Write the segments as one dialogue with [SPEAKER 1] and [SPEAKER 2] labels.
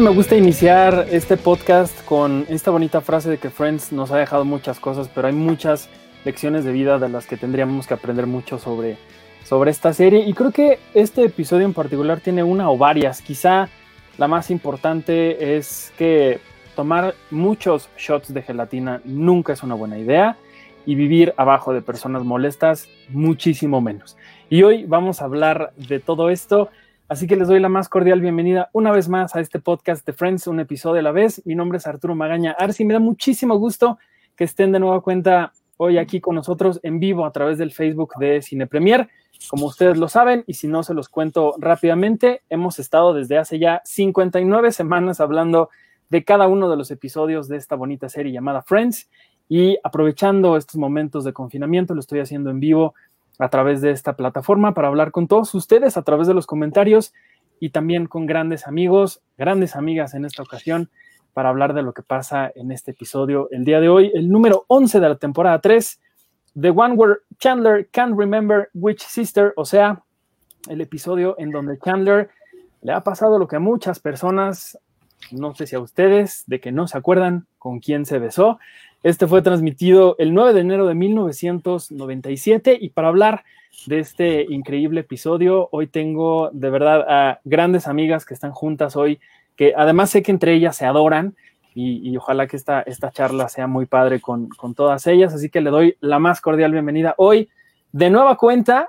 [SPEAKER 1] Me gusta iniciar este podcast con esta bonita frase de que Friends nos ha dejado muchas cosas, pero hay muchas lecciones de vida de las que tendríamos que aprender mucho sobre, sobre esta serie. Y creo que este episodio en particular tiene una o varias. Quizá la más importante es que tomar muchos shots de gelatina nunca es una buena idea y vivir abajo de personas molestas muchísimo menos. Y hoy vamos a hablar de todo esto Así que les doy la más cordial bienvenida una vez más a este podcast de Friends, un episodio a la vez. Mi nombre es Arturo Magaña Arsi, me da muchísimo gusto que estén de nueva cuenta hoy aquí con nosotros en vivo a través del Facebook de Cine Premier. Como ustedes lo saben, y si no se los cuento rápidamente, hemos estado desde hace ya 59 semanas hablando de cada uno de los episodios de esta bonita serie llamada Friends. Y aprovechando estos momentos de confinamiento, lo estoy haciendo en vivo a través de esta plataforma para hablar con todos ustedes a través de los comentarios y también con grandes amigos, grandes amigas en esta ocasión para hablar de lo que pasa en este episodio el día de hoy, el número 11 de la temporada 3, The One Where Chandler Can't Remember Which Sister, o sea, el episodio en donde Chandler le ha pasado lo que a muchas personas, no sé si a ustedes, de que no se acuerdan con quién se besó, este fue transmitido el 9 de enero de 1997 y para hablar de este increíble episodio, hoy tengo de verdad a grandes amigas que están juntas hoy, que además sé que entre ellas se adoran y, ojalá que esta, esta charla sea muy padre con, con todas ellas, así que le doy la más cordial bienvenida hoy. De nueva cuenta,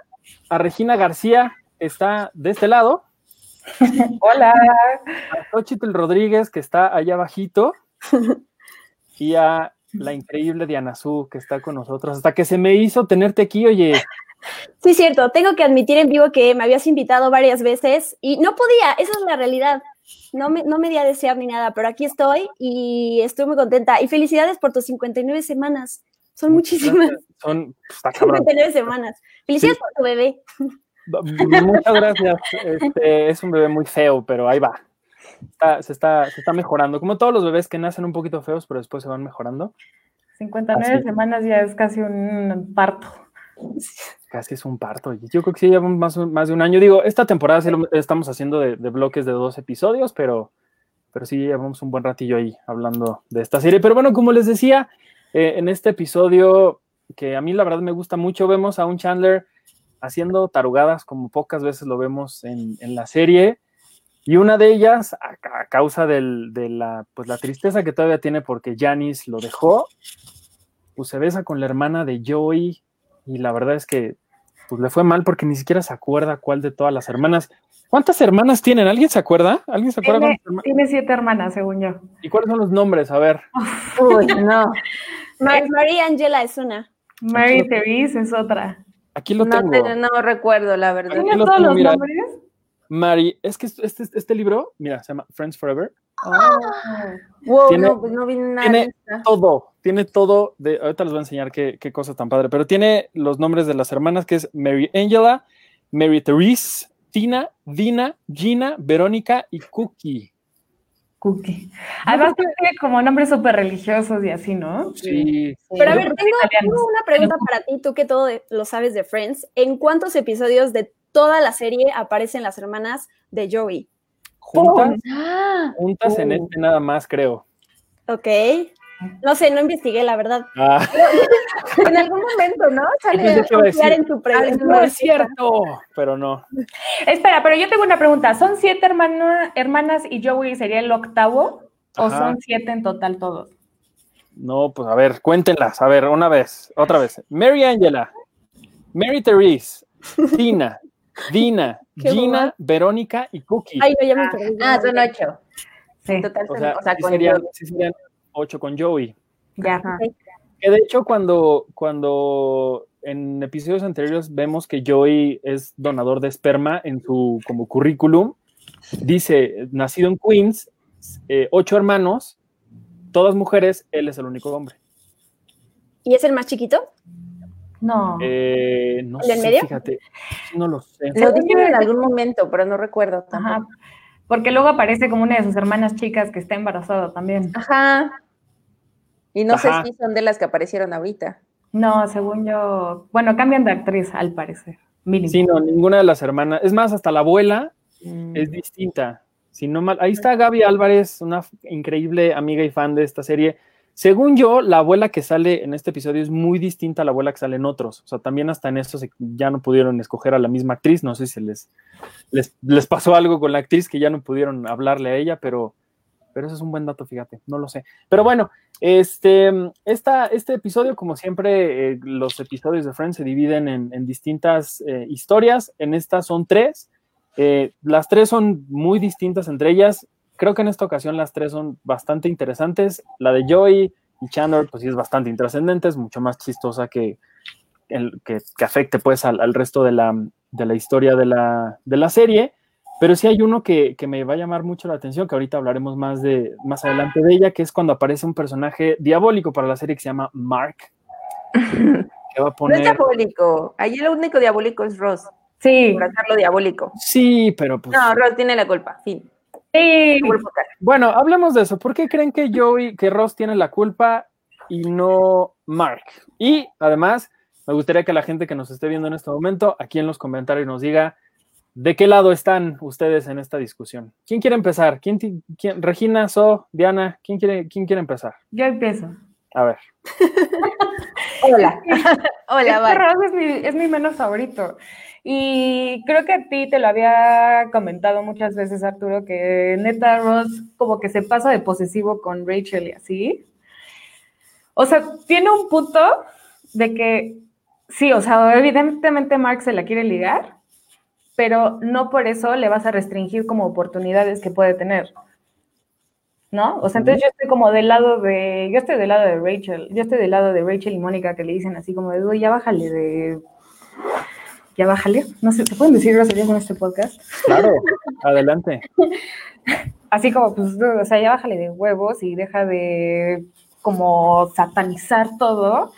[SPEAKER 1] a Regina García está de este lado.
[SPEAKER 2] Hola.
[SPEAKER 1] A Xochitl Rodríguez, que está allá abajito. Y a la increíble Diana Su que está con nosotros, hasta que se me hizo tenerte aquí, oye.
[SPEAKER 3] Sí, cierto, tengo que admitir en vivo que me habías invitado varias veces y no podía, esa es la realidad. No me, no me di a desear ni nada, pero aquí estoy y estoy muy contenta. Y felicidades por tus 59 semanas. Son muchísimas.
[SPEAKER 1] Son
[SPEAKER 3] 59 semanas. Felicidades por tu bebé.
[SPEAKER 1] Muchas gracias. Este, es un bebé muy feo, pero ahí va se, está, se está mejorando. Como todos los bebés que nacen un poquito feos, pero después se van mejorando.
[SPEAKER 2] 59 semanas ya es casi un parto.
[SPEAKER 1] Casi es un parto. Yo creo que sí llevamos más, más de un año. Digo, esta temporada sí lo estamos haciendo de, bloques de dos episodios, pero, pero sí llevamos un buen ratillo ahí hablando de esta serie. Pero bueno, como les decía, eh, en este episodio, que a mí la verdad me gusta mucho, vemos a un Chandler haciendo tarugadas como pocas veces lo vemos en, en la serie. Y una de ellas, a, causa de la, pues, la tristeza que todavía tiene porque Janice lo dejó, pues se besa con la hermana de Joey y la verdad es que pues le fue mal porque ni siquiera se acuerda cuál de todas las hermanas. ¿Cuántas hermanas tienen? ¿Alguien se acuerda? ¿Alguien se acuerda?
[SPEAKER 2] Tiene, tiene siete hermanas, según yo.
[SPEAKER 1] ¿Y cuáles son los nombres? A ver.
[SPEAKER 3] Uy, no. María Angela es una.
[SPEAKER 2] Mary Therese es otra.
[SPEAKER 1] Aquí lo
[SPEAKER 3] no,
[SPEAKER 1] tengo.
[SPEAKER 3] no recuerdo, la verdad.
[SPEAKER 2] ¿Tiene todos los nombres?
[SPEAKER 1] Mari, es que este, este, libro, mira, se llama Friends Forever.
[SPEAKER 3] Wow, tiene, no, pues no vi nada.
[SPEAKER 1] Tiene todo, tiene todo. De, ahorita les voy a enseñar qué, qué, cosa tan padre, pero tiene los nombres de las hermanas que es Mary Angela, Mary Therese, Tina, Dina, Gina, Verónica y Cookie.
[SPEAKER 2] Cookie. Además tiene como nombres súper religiosos y así, ¿no?
[SPEAKER 1] Sí.
[SPEAKER 3] Pero a ver, tengo, tengo, una pregunta para ti, tú que todo lo sabes de Friends. ¿En cuántos episodios de toda la serie aparecen las hermanas de Joey.
[SPEAKER 1] ¿Juntas? Ah. juntas en este nada más, creo.
[SPEAKER 3] Ok. No sé, no investigué, la verdad.
[SPEAKER 1] Ah.
[SPEAKER 3] en algún momento, ¿no? Sale a confiar en tu pregunta.
[SPEAKER 1] No es cierto, pero no.
[SPEAKER 2] Espera, pero yo tengo una pregunta. ¿Son siete hermanas y Joey sería el octavo? ¿O son siete en total todos?
[SPEAKER 1] No, pues a ver, cuéntenlas. A ver, una vez, otra vez. Mary Angela, Mary Therese, Tina, Dina, Gina, Verónica y Cookie.
[SPEAKER 3] Ay, no, ya me perdí.
[SPEAKER 2] Ah, son ocho.
[SPEAKER 1] Sí. Total, o sea, sí serían, sí serían, ocho con Joey.
[SPEAKER 2] Ya.
[SPEAKER 1] Que de hecho, cuando, cuando en episodios anteriores vemos que Joey es donador de esperma en su como currículum, dice, nacido en Queens, eh, ocho hermanos, todas mujeres, él es el único hombre.
[SPEAKER 3] ¿Y es el más chiquito?
[SPEAKER 2] No.
[SPEAKER 1] Eh, no
[SPEAKER 3] ¿El del
[SPEAKER 1] sé,
[SPEAKER 3] medio?
[SPEAKER 1] fíjate, no lo sé.
[SPEAKER 4] Lo
[SPEAKER 2] yo-
[SPEAKER 4] en algún momento, pero no recuerdo
[SPEAKER 2] Ajá.
[SPEAKER 4] tampoco.
[SPEAKER 2] Porque luego aparece como una de sus hermanas chicas que está embarazada también.
[SPEAKER 4] Ajá. Y no
[SPEAKER 1] Ajá.
[SPEAKER 4] sé si son de las que aparecieron ahorita.
[SPEAKER 2] No, según yo. Bueno, cambian de actriz, al parecer. Mínimo.
[SPEAKER 1] Sí, no, ninguna de las hermanas. Es más, hasta la abuela
[SPEAKER 4] Mm.
[SPEAKER 1] es distinta. Si no mal, ahí está Gaby Álvarez, una increíble amiga y fan de esta serie. Según yo, la abuela que sale en este episodio es muy distinta a la abuela que sale en otros. O sea, también hasta en esto se- ya no pudieron escoger a la misma actriz. No sé si les, les, pasó algo con la actriz que ya no pudieron hablarle a ella, pero, pero eso es un buen dato, fíjate, no lo sé. Pero bueno, este, esta, este episodio, como siempre, eh, los episodios de Friends se dividen en, en distintas eh, historias. En esta son tres. Eh, las tres son muy distintas entre ellas. Creo que en esta ocasión las tres son bastante interesantes. La de Joey y Chandler, pues sí es bastante intrascendente, es mucho más chistosa que, el, que, que afecte pues al, al resto de la, de la historia de la, de la serie. Pero sí hay uno que, que me va a llamar mucho la atención, que ahorita hablaremos más, de, más adelante de ella, que es cuando aparece un personaje diabólico para la serie que se llama Mark. Que va a
[SPEAKER 4] No es diabólico. Ahí el único diabólico es Ross.
[SPEAKER 2] Sí.
[SPEAKER 4] Por hacerlo diabólico.
[SPEAKER 1] Sí, pero pues...
[SPEAKER 4] No, Ross tiene la culpa. Fin.
[SPEAKER 2] Sí.
[SPEAKER 1] Bueno, hablemos de eso. ¿Por qué creen que Joey, que Ross tiene la culpa y no Mark? Y además, me gustaría que la gente que nos esté viendo en este momento, aquí en los comentarios nos diga de qué lado están ustedes en esta discusión. ¿Quién quiere empezar? ¿Quién, Regina, So, Diana, ¿quién quiere, quién quiere empezar?
[SPEAKER 2] Yo empiezo.
[SPEAKER 1] A ver.
[SPEAKER 4] Hola. Hola,
[SPEAKER 2] Este. Ross es mi, es mi menos favorito. Y creo que a ti te lo había comentado muchas veces, Arturo, que neta Ross como que se pasa de posesivo con Rachel y así. O sea, tiene un punto de que sí, o sea, evidentemente Mark se la quiere ligar, pero no por eso le vas a restringir como oportunidades que puede tener. ¿No? O sea, entonces yo estoy como del lado de, yo estoy del lado de Rachel, yo estoy del lado de Rachel y Mónica que le dicen así como de, "Uy, ya bájale de, ya bájale, no sé, ¿se pueden decir groserías en este podcast?
[SPEAKER 1] Claro, adelante.
[SPEAKER 2] Así como, pues, o sea, ya bájale de huevos y deja de como satanizar todo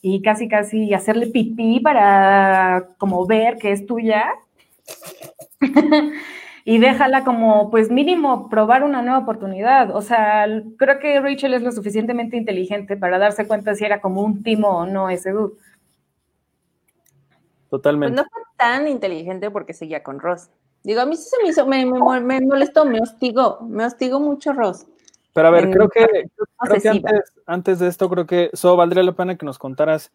[SPEAKER 2] y casi casi hacerle pipí para como ver que es tuya. y déjala como, pues mínimo, probar una nueva oportunidad. O sea, creo que Rachel es lo suficientemente inteligente para darse cuenta si era como un timo o no ese dude.
[SPEAKER 4] Pues
[SPEAKER 1] Totalmente.
[SPEAKER 4] no fue tan inteligente porque seguía con Ross. Digo, a mí sí se me hizo, me, me, mo- me molestó, me hostigó, me hostigó mucho Ross.
[SPEAKER 1] Pero a ver,
[SPEAKER 4] en-
[SPEAKER 1] creo que, creo que
[SPEAKER 4] Obsesiva.
[SPEAKER 1] antes, antes de esto, creo que So valdría la pena que nos contaras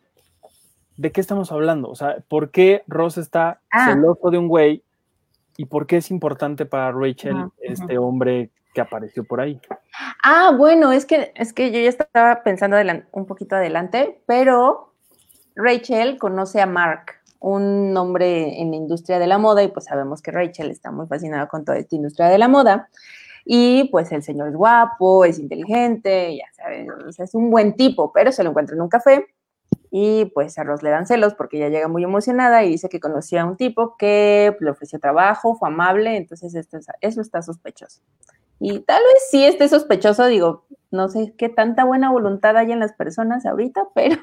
[SPEAKER 1] de qué estamos hablando. O sea, ¿por qué Ross está
[SPEAKER 4] Ah.
[SPEAKER 1] celoso de un güey y por qué es importante para Rachel este hombre que apareció por ahí?
[SPEAKER 4] Ah, bueno, es que, es que yo ya estaba pensando un poquito adelante, pero Rachel conoce a Mark, un hombre en la industria de la moda, y pues sabemos que Rachel está muy fascinada con toda esta industria de la moda. Y pues el señor es guapo, es inteligente, ya sabes, es un buen tipo, pero se lo encuentra en un café y pues a Ross le dan celos porque ella llega muy emocionada y dice que conocía a un tipo que le ofreció trabajo, fue amable, entonces esto es- eso está sospechoso. Y tal vez sí esté sospechoso, digo, no sé qué tanta buena voluntad hay en las personas ahorita, pero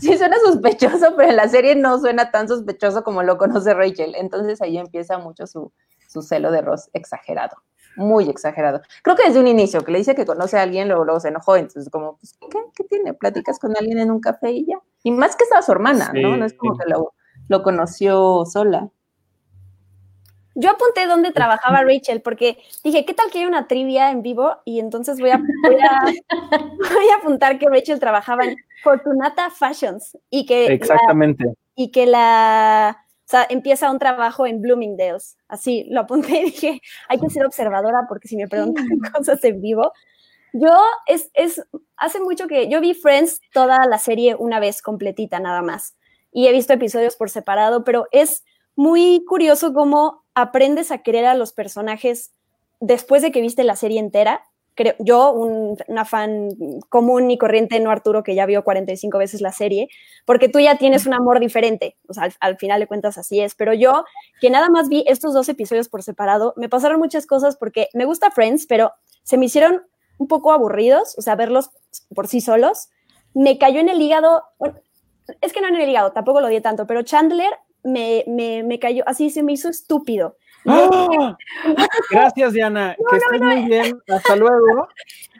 [SPEAKER 4] sí suena sospechoso, pero en la serie no suena tan sospechoso como lo conoce Rachel. Entonces ahí empieza mucho su, su celo de Ross exagerado, muy exagerado. Creo que desde un inicio, que le dice que conoce a alguien, luego, luego se enojó, entonces como, pues, ¿qué, ¿qué tiene? Platicas con alguien en un café y ya. Y más que estaba su hermana, ¿no? No es como que lo, lo conoció sola.
[SPEAKER 3] Yo apunté dónde trabajaba Rachel porque dije, ¿qué tal que hay una trivia en vivo? Y entonces voy a, voy a, voy a apuntar que Rachel trabajaba en Fortunata Fashions y que, la,
[SPEAKER 1] Exactamente.
[SPEAKER 3] y que la, o sea, empieza un trabajo en Bloomingdale's. Así, lo apunté y dije, hay que ser observadora porque si me preguntan cosas en vivo. Yo, es, es, hace mucho que, yo vi Friends toda la serie una vez completita nada más y he visto episodios por separado, pero es muy curioso cómo aprendes a querer a los personajes después de que viste la serie entera. Creo, yo, un- una fan común y corriente, no Arturo, que ya vio 45 veces la serie, porque tú ya tienes un amor diferente, o sea, al, al final de cuentas así es, pero yo, que nada más vi estos dos episodios por separado, me pasaron muchas cosas porque me gusta Friends, pero se me hicieron un poco aburridos, o sea, verlos por sí solos. Me cayó en el hígado, bueno, es que no en el hígado, tampoco lo di tanto, pero Chandler me, me, me cayó, así se me hizo estúpido.
[SPEAKER 1] ¡Ah! Gracias, Diana. que estés muy bien. Hasta luego.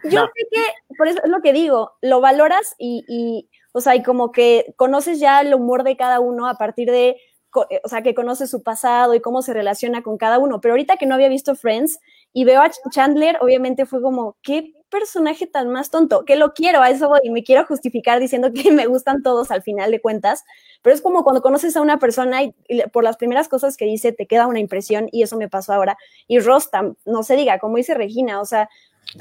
[SPEAKER 3] Yo sé que, por eso es lo que digo, lo valoras y, y, o sea, y como que conoces ya el humor de cada uno a partir de, o sea, que conoces su pasado y cómo se relaciona con cada uno. Pero ahorita que no había visto Friends y veo a Chandler, obviamente fue como, qué personaje tan más tonto, que lo quiero, a eso voy, y me quiero justificar diciendo que me gustan todos al final de cuentas, pero es como cuando conoces a una persona y, y por las primeras cosas que dice te queda una impresión y eso me pasó ahora. Y Rostam, no se diga, como dice Regina, o sea,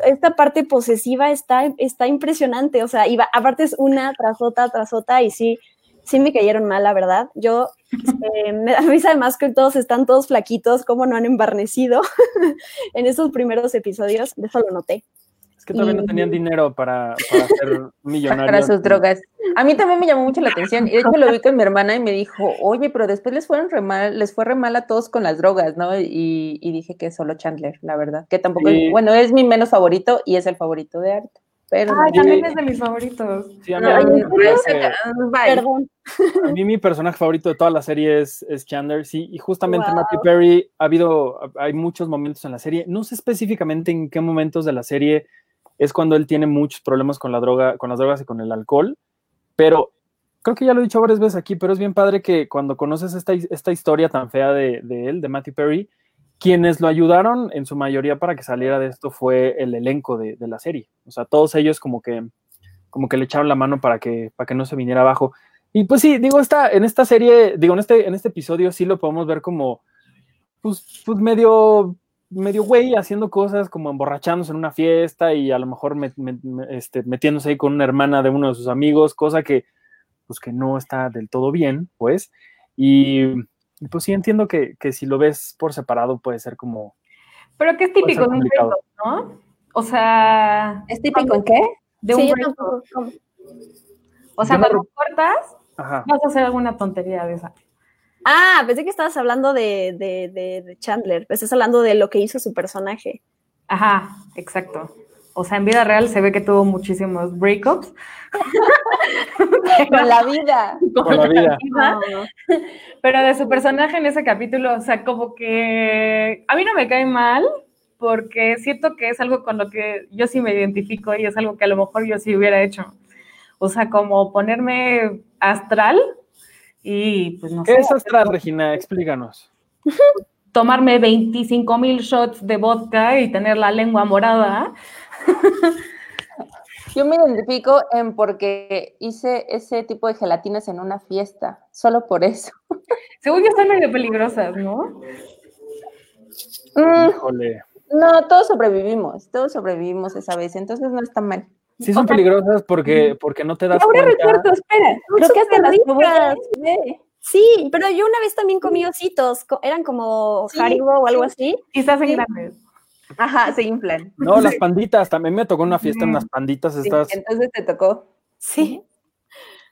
[SPEAKER 3] esta parte posesiva está, está impresionante, o sea, y va, aparte es una tras otra, tras otra, y sí, sí me cayeron mal, la verdad. Yo, eh, me da risa además que todos están todos flaquitos, como no han embarnecido en esos primeros episodios, de eso lo noté.
[SPEAKER 1] Es que todavía no tenían dinero para, para ser millonarios.
[SPEAKER 4] Para sus drogas. A mí también me llamó mucho la atención. Y de hecho lo vi con mi hermana y me dijo, oye, pero después les fueron re mal, les fue re mal a todos con las drogas, ¿no? Y, y dije que solo Chandler, la verdad. Que tampoco,
[SPEAKER 1] Sí.
[SPEAKER 4] es, bueno, es mi menos favorito y es el favorito de Art. Pero
[SPEAKER 2] Ay, también es de mis favoritos.
[SPEAKER 1] Sí, a mí,
[SPEAKER 4] Ay,
[SPEAKER 1] a.
[SPEAKER 3] Perdón.
[SPEAKER 1] a mí mi personaje favorito de toda la serie es, es Chandler, sí, y justamente
[SPEAKER 3] Wow.
[SPEAKER 1] Matthew Perry ha habido, hay muchos momentos en la serie, no sé específicamente en qué momentos de la serie es cuando él tiene muchos problemas con la droga, con las drogas y con el alcohol, pero creo que ya lo he dicho varias veces aquí, pero es bien padre que cuando conoces esta, esta historia tan fea de, de él, de Matthew Perry, quienes lo ayudaron en su mayoría para que saliera de esto fue el elenco de, la serie. O sea, todos ellos como que, como que le echaron la mano para que, para que no se viniera abajo. Y pues sí, digo, esta, en esta serie, digo, en este, en este episodio sí lo podemos ver como, pues, pues medio, medio güey haciendo cosas como emborrachándose en una fiesta y a lo mejor este, metiéndose ahí con una hermana de uno de sus amigos, cosa que, pues que no está del todo bien, pues. Y, y, pues sí entiendo que, que si lo ves por separado puede ser como,
[SPEAKER 2] Pero que es típico de un breakup, ¿no? O sea,
[SPEAKER 4] ¿Es típico en qué?
[SPEAKER 2] de
[SPEAKER 3] Sí,
[SPEAKER 2] un
[SPEAKER 3] como-
[SPEAKER 2] O sea, cuando cortas,
[SPEAKER 1] ajá.
[SPEAKER 2] vas a hacer alguna tontería de esa.
[SPEAKER 3] Ah, pensé que estabas hablando de, de, de, de Chandler, pues estás hablando de lo que hizo su personaje.
[SPEAKER 2] Ajá, exacto. O sea, en vida real se ve que tuvo muchísimos breakups.
[SPEAKER 4] Con la vida.
[SPEAKER 1] Con la vida.
[SPEAKER 2] Pero de su personaje en ese capítulo, o sea, como que a mí no me cae mal porque siento que es algo con lo que yo sí me identifico y es algo que a lo mejor yo sí hubiera hecho. O sea, como ponerme astral y pues no
[SPEAKER 1] ¿Qué
[SPEAKER 2] sé,
[SPEAKER 1] es astral, Regina? Explícanos.
[SPEAKER 2] tomarme 25 mil shots de vodka y tener la lengua morada.
[SPEAKER 4] Yo me identifico en porque hice ese tipo de gelatinas en una fiesta, solo por eso.
[SPEAKER 2] Según yo están medio peligrosas, ¿no?
[SPEAKER 4] Mm,
[SPEAKER 1] Híjole.
[SPEAKER 4] no, todos sobrevivimos, todos sobrevivimos esa vez, entonces no está mal.
[SPEAKER 1] Sí son peligrosas porque, porque no te das
[SPEAKER 4] Ahora
[SPEAKER 1] cuenta.
[SPEAKER 4] recuerdo, espera, creo que hasta las
[SPEAKER 3] ricas. Sí, pero yo una vez también comí ositos, eran como
[SPEAKER 4] Sí,
[SPEAKER 3] Haribo o algo así.
[SPEAKER 2] Y se hacen
[SPEAKER 4] Sí.
[SPEAKER 2] grandes.
[SPEAKER 4] Ajá, se inflan.
[SPEAKER 1] No, las panditas, también me tocó una fiesta en las panditas
[SPEAKER 4] Sí,
[SPEAKER 1] estas.
[SPEAKER 4] entonces te tocó.
[SPEAKER 3] Sí.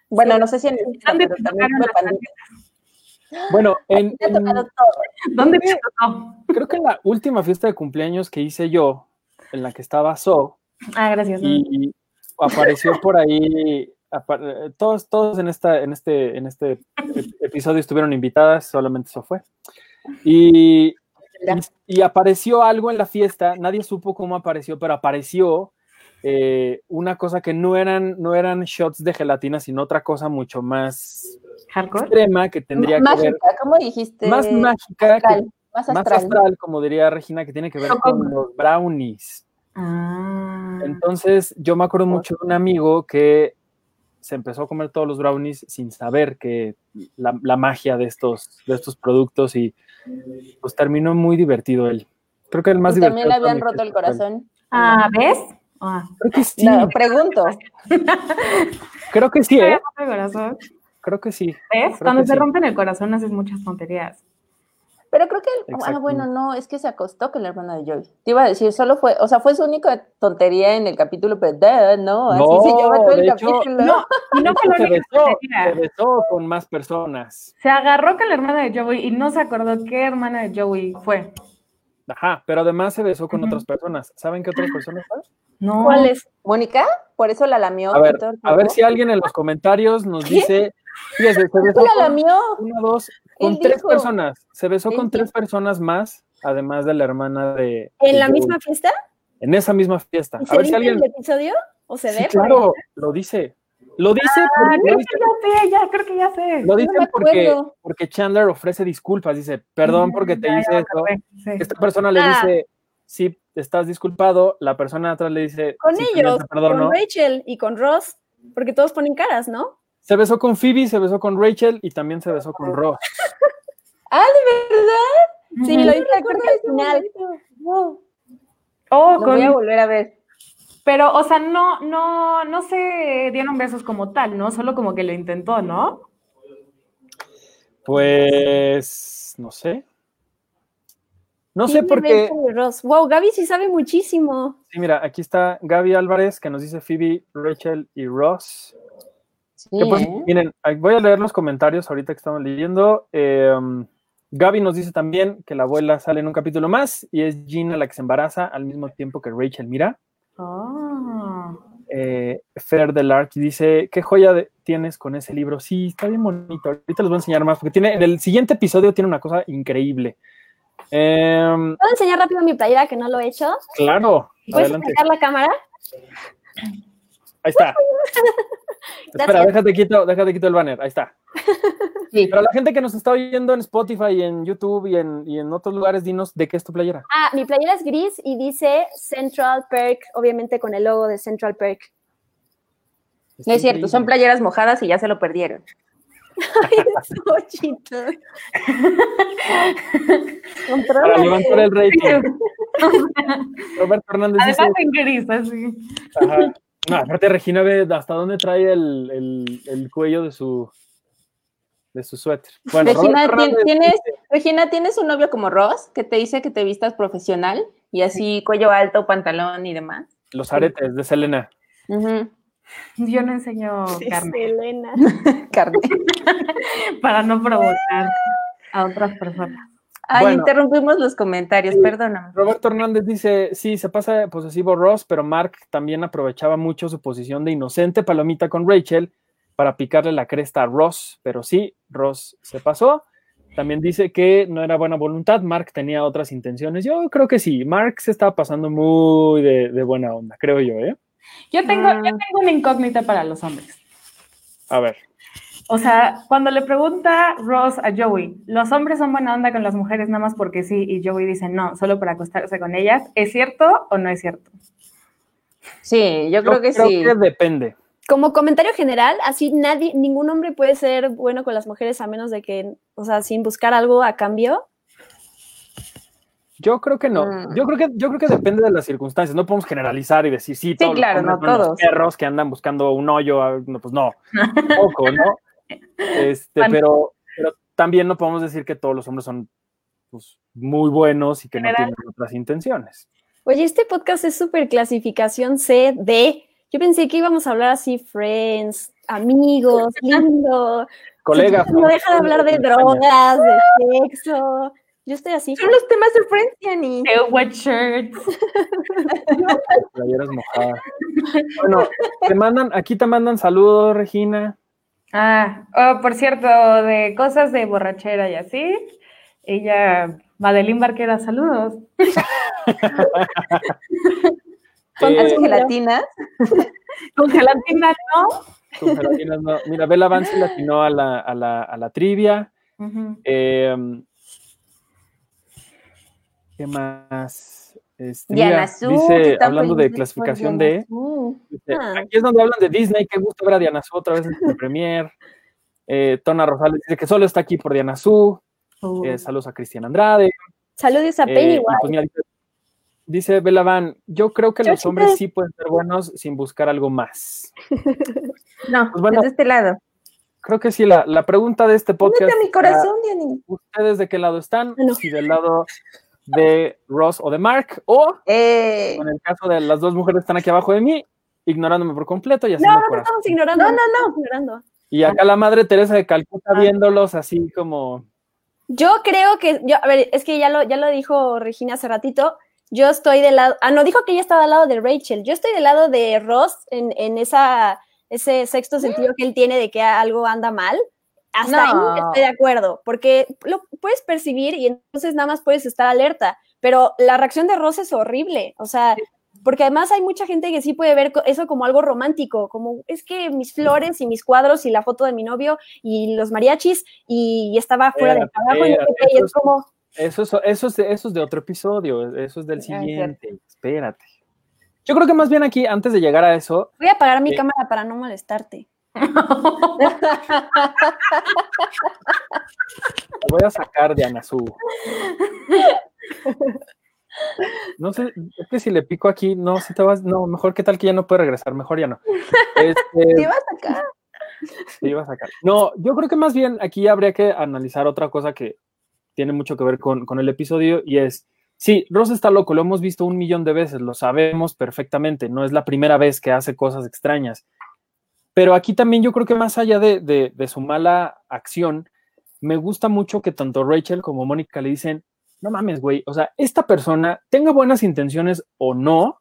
[SPEAKER 4] Bueno, no sé si en
[SPEAKER 2] ¿Dónde
[SPEAKER 4] pero
[SPEAKER 2] te
[SPEAKER 4] también
[SPEAKER 2] tocaron las
[SPEAKER 4] pandillas.
[SPEAKER 1] Bueno, en,
[SPEAKER 4] Me ha
[SPEAKER 1] en-
[SPEAKER 4] tocado todo.
[SPEAKER 2] ¿Dónde te tocó?
[SPEAKER 1] creo que en la última fiesta de cumpleaños que hice yo, en la que estaba So,
[SPEAKER 2] Ah, gracias.
[SPEAKER 1] y apareció por ahí, eh, todos, todos en, esta, en, este, en este ep- episodio estuvieron invitadas, solamente So fue. Y, y, y apareció algo en la fiesta, nadie supo cómo apareció, pero apareció eh, una cosa que no eran, no eran shots de gelatina, sino otra cosa mucho más
[SPEAKER 2] Hardcore.
[SPEAKER 1] extrema que tendría que ver,
[SPEAKER 4] Mágica, ¿cómo dijiste?
[SPEAKER 1] más mágica, que-
[SPEAKER 4] Astral, más
[SPEAKER 1] más
[SPEAKER 4] astral.
[SPEAKER 1] astral, como diría Regina, que tiene que ver con los brownies.
[SPEAKER 2] Ah.
[SPEAKER 1] Entonces, yo me acuerdo mucho de un amigo que se empezó a comer todos los brownies sin saber que la, la magia de estos, de estos productos y pues terminó muy divertido él. Creo que el más
[SPEAKER 4] Y también
[SPEAKER 1] divertido.
[SPEAKER 4] le habían roto el corazón.
[SPEAKER 2] Ah, ¿ves? Ah.
[SPEAKER 1] Creo que sí,
[SPEAKER 4] No, pregunto.
[SPEAKER 1] creo que sí, ¿eh? Creo que sí.
[SPEAKER 2] ¿Ves?
[SPEAKER 1] Creo
[SPEAKER 2] Cuando
[SPEAKER 1] sí.
[SPEAKER 2] rompen el corazón haces muchas tonterías.
[SPEAKER 4] Pero creo que, ah,
[SPEAKER 1] Exacto.
[SPEAKER 4] bueno, no, es que se acostó con el hermano de Joey. Te iba a decir, solo fue, o sea, fue su única tontería en el capítulo, pero no, así
[SPEAKER 1] No,
[SPEAKER 4] se lleva todo el
[SPEAKER 1] hecho,
[SPEAKER 4] capítulo.
[SPEAKER 2] No, y no fue la única
[SPEAKER 1] besó, se besó con más personas.
[SPEAKER 2] Se agarró con la hermana de Joey y no se acordó qué hermana de Joey fue.
[SPEAKER 1] Ajá, pero además se besó con otras personas. ¿Saben qué otras personas? son?
[SPEAKER 2] No.
[SPEAKER 3] ¿Cuál es?
[SPEAKER 4] Mónica, por eso la lamió.
[SPEAKER 1] A ver,
[SPEAKER 4] el
[SPEAKER 1] a ver si alguien en los comentarios nos dice. Fíjese, se besó
[SPEAKER 4] la lamió.
[SPEAKER 1] una, dos, con
[SPEAKER 4] Él
[SPEAKER 1] tres
[SPEAKER 4] dijo.
[SPEAKER 1] personas. Se besó con tres personas más, además de la hermana de.
[SPEAKER 3] ¿En
[SPEAKER 1] de
[SPEAKER 3] la misma fiesta?
[SPEAKER 1] En esa misma fiesta.
[SPEAKER 3] ¿Y
[SPEAKER 1] A
[SPEAKER 3] se
[SPEAKER 1] ver si
[SPEAKER 3] dice
[SPEAKER 1] alguien.
[SPEAKER 3] el episodio? ¿O se
[SPEAKER 1] Sí,
[SPEAKER 3] ve?
[SPEAKER 1] claro, lo dice. Lo dice,
[SPEAKER 2] Ah,
[SPEAKER 1] porque,
[SPEAKER 2] creo
[SPEAKER 1] dice,
[SPEAKER 2] que ya sé, ya, creo que ya sé.
[SPEAKER 1] lo
[SPEAKER 4] me
[SPEAKER 1] dicen porque, porque Chandler ofrece disculpas. Dice, perdón porque te
[SPEAKER 2] Ya,
[SPEAKER 1] hice
[SPEAKER 2] sí.
[SPEAKER 1] Esta persona le
[SPEAKER 3] Ah.
[SPEAKER 1] dice, sí, estás disculpado. La persona atrás le dice,
[SPEAKER 3] Con
[SPEAKER 1] "Sí,
[SPEAKER 3] ellos,
[SPEAKER 1] te perdono".
[SPEAKER 3] con Rachel y con Ross, porque todos ponen caras, ¿no?
[SPEAKER 1] Se besó con Phoebe, se besó con Rachel y también se besó con Ross.
[SPEAKER 4] Ah, ¿de verdad?
[SPEAKER 3] Sí, lo creo
[SPEAKER 4] acuerdo
[SPEAKER 3] que
[SPEAKER 4] de
[SPEAKER 3] al final.
[SPEAKER 4] Wow.
[SPEAKER 2] Oh,
[SPEAKER 4] Lo
[SPEAKER 2] con-
[SPEAKER 4] voy a volver a ver.
[SPEAKER 2] Pero, o sea, no, no, no se dieron besos como tal, ¿no? Solo como que lo intentó, ¿no?
[SPEAKER 1] Pues, no sé. No sé por qué.
[SPEAKER 3] Rachel y Ross. Wow, Gaby sí sabe muchísimo.
[SPEAKER 1] Sí, mira, aquí está Gaby Álvarez que nos dice Phoebe, Rachel y Ross.
[SPEAKER 4] Sí,
[SPEAKER 1] pues,
[SPEAKER 4] ¿eh?
[SPEAKER 1] miren, voy a leer los comentarios ahorita que estamos leyendo. Eh, Gaby nos dice también que la abuela sale en un capítulo más y es Gina la que se embaraza al mismo tiempo que Rachel. Mira,
[SPEAKER 2] Ah.
[SPEAKER 1] eh, Fer del Arc dice, ¿qué joya de- tienes con ese libro? Sí, está bien bonito. Ahorita les voy a enseñar más porque tiene, en el siguiente episodio tiene una cosa increíble. Em,
[SPEAKER 3] ¿Puedo enseñar rápido mi playera que no lo he hecho?
[SPEAKER 1] claro,
[SPEAKER 3] ¿Puedes
[SPEAKER 1] adelante.
[SPEAKER 3] sacar la cámara?
[SPEAKER 1] Ahí está. Espera, déjate quito, déjate quito el banner. Ahí está.
[SPEAKER 4] Sí.
[SPEAKER 1] Pero la gente que nos está oyendo en Spotify, y en YouTube y en, y en otros lugares, dinos de qué es tu playera.
[SPEAKER 3] Ah, mi playera es gris y dice Central Perk, obviamente con el logo de Central Perk.
[SPEAKER 4] No es cierto, son playeras mojadas y ya se lo perdieron.
[SPEAKER 3] Ay, Xochitl.
[SPEAKER 1] Para levantar el rating. Roberto Hernández dice,
[SPEAKER 2] Además en gris, así.
[SPEAKER 1] ajá. No, aparte Regina ve hasta dónde trae el, el- el cuello de su de su suéter. Bueno,
[SPEAKER 4] Regina,
[SPEAKER 1] Roberto
[SPEAKER 4] ¿tien-
[SPEAKER 1] Hernández
[SPEAKER 4] ¿tienes,
[SPEAKER 1] dice,
[SPEAKER 4] Regina, ¿tienes un novio como Ross que te dice que te vistas profesional y así cuello alto, pantalón y demás?
[SPEAKER 1] los aretes de Selena.
[SPEAKER 4] Ujú.
[SPEAKER 2] Yo no enseño carne
[SPEAKER 3] Elena.
[SPEAKER 4] Carne.
[SPEAKER 2] para no provocar a otras personas.
[SPEAKER 4] Ay,
[SPEAKER 1] Bueno.
[SPEAKER 4] interrumpimos los comentarios,
[SPEAKER 1] Sí.
[SPEAKER 4] perdóname.
[SPEAKER 1] Roberto Hernández dice, sí, se pasa de posesivo Ross, pero Mark también aprovechaba mucho su posición de inocente palomita con Rachel para picarle la cresta a Ross, pero sí, Ross se pasó. También dice que no era buena voluntad, Mark tenía otras intenciones. Yo creo que sí, Mark se estaba pasando muy de, de buena onda, creo yo, ¿eh?
[SPEAKER 2] Yo tengo,
[SPEAKER 4] Ah.
[SPEAKER 2] yo tengo una incógnita para los hombres.
[SPEAKER 1] A ver,
[SPEAKER 2] O sea, cuando le pregunta Ross a Joey, ¿los hombres son buena onda con las mujeres nada más porque sí? Y Joey dice no, solo para acostarse con ellas. ¿Es cierto o no es cierto?
[SPEAKER 4] Sí, yo creo que sí.
[SPEAKER 1] que depende.
[SPEAKER 3] Como comentario general, así nadie, ningún hombre puede ser bueno con las mujeres a menos de que, o sea, sin buscar algo a cambio.
[SPEAKER 1] Yo creo que no.
[SPEAKER 4] Mm.
[SPEAKER 1] Yo creo que yo creo que depende de las circunstancias. No podemos generalizar y decir sí, todos los
[SPEAKER 4] claro,
[SPEAKER 1] hombres
[SPEAKER 4] no
[SPEAKER 1] los
[SPEAKER 4] todos.
[SPEAKER 1] perros que andan buscando un hoyo. ah, No, pues no, poco, ¿no? Este,
[SPEAKER 2] Bueno.
[SPEAKER 1] pero, pero también no podemos decir que todos los hombres son pues, muy buenos y que no tienen otras intenciones.
[SPEAKER 3] Oye, este podcast es súper clasificación C, D. Yo pensé que íbamos a hablar así, friends, amigos, lindo.
[SPEAKER 1] Colega.
[SPEAKER 3] No deja de hablar de drogas, de sexo. Yo estoy así.
[SPEAKER 4] Son los temas de Friends, Yanni.
[SPEAKER 2] The wet shirts.
[SPEAKER 1] Playeras mojadas. Bueno, te mandan, aquí te mandan saludos, Regina.
[SPEAKER 2] Ah, oh, por cierto, de cosas de borrachera y así. Ella, Madeline Barquera, saludos.
[SPEAKER 3] Con
[SPEAKER 1] Eh,
[SPEAKER 4] ¿Hace
[SPEAKER 3] tu-
[SPEAKER 4] gelatina?
[SPEAKER 2] Con gelatina, ¿no?
[SPEAKER 1] con gelatinas no. Mira, Bella Vance latinó a la, a la, a la trivia. Eh, ¿Qué más? Este,
[SPEAKER 4] Diana
[SPEAKER 1] mira,
[SPEAKER 4] Su, que
[SPEAKER 1] dice, hablando de clasificación
[SPEAKER 4] por
[SPEAKER 1] D,
[SPEAKER 4] Diana Su.
[SPEAKER 1] dice,
[SPEAKER 3] Ah.
[SPEAKER 1] aquí es donde hablan de Disney, qué gusto ver a Diana Su otra vez en el premier. Eh, Tona Rosales dice que solo está aquí por Diana Su.
[SPEAKER 2] Uh,
[SPEAKER 1] Eh, saludos a Cristian Andrade.
[SPEAKER 3] Saludos a
[SPEAKER 1] Eh,
[SPEAKER 3] Pennywise.
[SPEAKER 1] pues mira, dice, dice Bella Van, yo creo que los hombres sí pueden ser buenos sin buscar algo más.
[SPEAKER 4] No,
[SPEAKER 1] Pues bueno.
[SPEAKER 4] desde este lado.
[SPEAKER 1] Creo que sí, la, la pregunta de este podcast.
[SPEAKER 4] Mi corazón.
[SPEAKER 1] ¿Ustedes de qué lado están?
[SPEAKER 3] No.
[SPEAKER 1] Si del lado de Ross o de Mark, o
[SPEAKER 4] Eh,
[SPEAKER 1] en el caso de las dos mujeres que están aquí abajo de mí, ignorándome por completo y
[SPEAKER 3] No,
[SPEAKER 1] haciendo
[SPEAKER 3] no te
[SPEAKER 1] corazón.
[SPEAKER 3] estamos ignorando.
[SPEAKER 4] No, no,
[SPEAKER 3] no. Ignorando.
[SPEAKER 1] Y acá la madre Teresa de Calcuta
[SPEAKER 2] Ah.
[SPEAKER 1] viéndolos así como
[SPEAKER 3] Yo creo que, yo, a ver, es que ya lo, ya lo dijo Regina hace ratito, yo estoy del lado, ah, no, dijo que ella estaba al lado de Rachel, yo estoy del lado de Ross en, en esa, ese sexto sentido que él tiene de que algo anda mal. Hasta ahí estoy de acuerdo, porque lo puedes percibir y entonces nada más puedes estar alerta, pero la reacción de Ross es horrible, o sea, porque además hay mucha gente que sí puede ver eso como algo romántico, como es que mis flores y mis cuadros y la foto de mi novio y los mariachis y, estaba fuera del
[SPEAKER 1] Espérate,
[SPEAKER 3] trabajo y es como,
[SPEAKER 1] Eso es, eso, es de, eso es de otro episodio, eso es del siguiente. Espérate. Yo creo que más bien aquí, antes de llegar a eso,
[SPEAKER 3] voy a apagar mi
[SPEAKER 1] Sí.
[SPEAKER 3] cámara para no molestarte.
[SPEAKER 1] te voy a sacar de Anazú. No sé, es que si le pico aquí, no, si te vas, no, mejor que tal que ya no puede regresar, mejor ya no. Este,
[SPEAKER 4] ¿Qué vas acá?
[SPEAKER 1] Sí, iba a sacar. No, yo creo que más bien aquí habría que analizar otra cosa que tiene mucho que ver con, con el episodio y es, sí, Ross está loco, lo hemos visto un millón de veces, lo sabemos perfectamente, no es la primera vez que hace cosas extrañas. Pero aquí también yo creo que más allá de, su mala acción, me gusta mucho que tanto Rachel como Mónica le dicen, no mames, güey, o sea, esta persona, tenga buenas intenciones o no,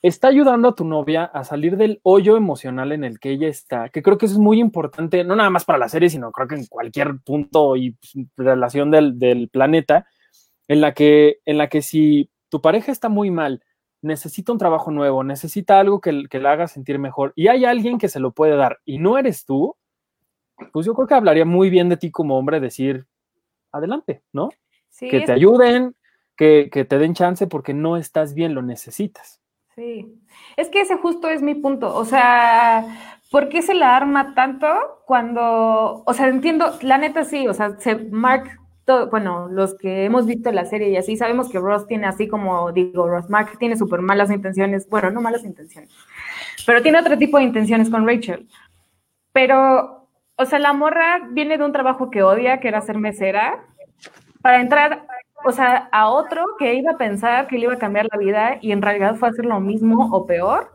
[SPEAKER 1] está ayudando a tu novia a salir del hoyo emocional en el que ella está, que creo que eso es muy importante, no nada más para la serie, sino creo que en cualquier punto y relación del, del planeta, en la, que, en la que si tu pareja está muy mal, necesita un trabajo nuevo, necesita algo que, que la haga sentir mejor y hay alguien que se lo puede dar y no eres tú, pues yo creo que hablaría muy bien de ti como hombre decir, adelante, ¿no?
[SPEAKER 2] Sí,
[SPEAKER 1] que te ayuden, que, que te den chance porque no estás bien, lo necesitas.
[SPEAKER 2] Sí, es que ese justo es mi punto. O sea, ¿por qué se la arma tanto cuando, o sea, entiendo, la neta sí, o sea, se, Mark, bueno, los que hemos visto la serie y así, sabemos que Ross tiene así como, digo, Ross, Mark tiene súper malas intenciones, bueno, no malas intenciones, pero tiene otro tipo de intenciones con Rachel. Pero, o sea, la morra viene de un trabajo que odia, que era ser mesera, para entrar, o sea, a otro que iba a pensar que le iba a cambiar la vida y en realidad fue hacer lo mismo o peor,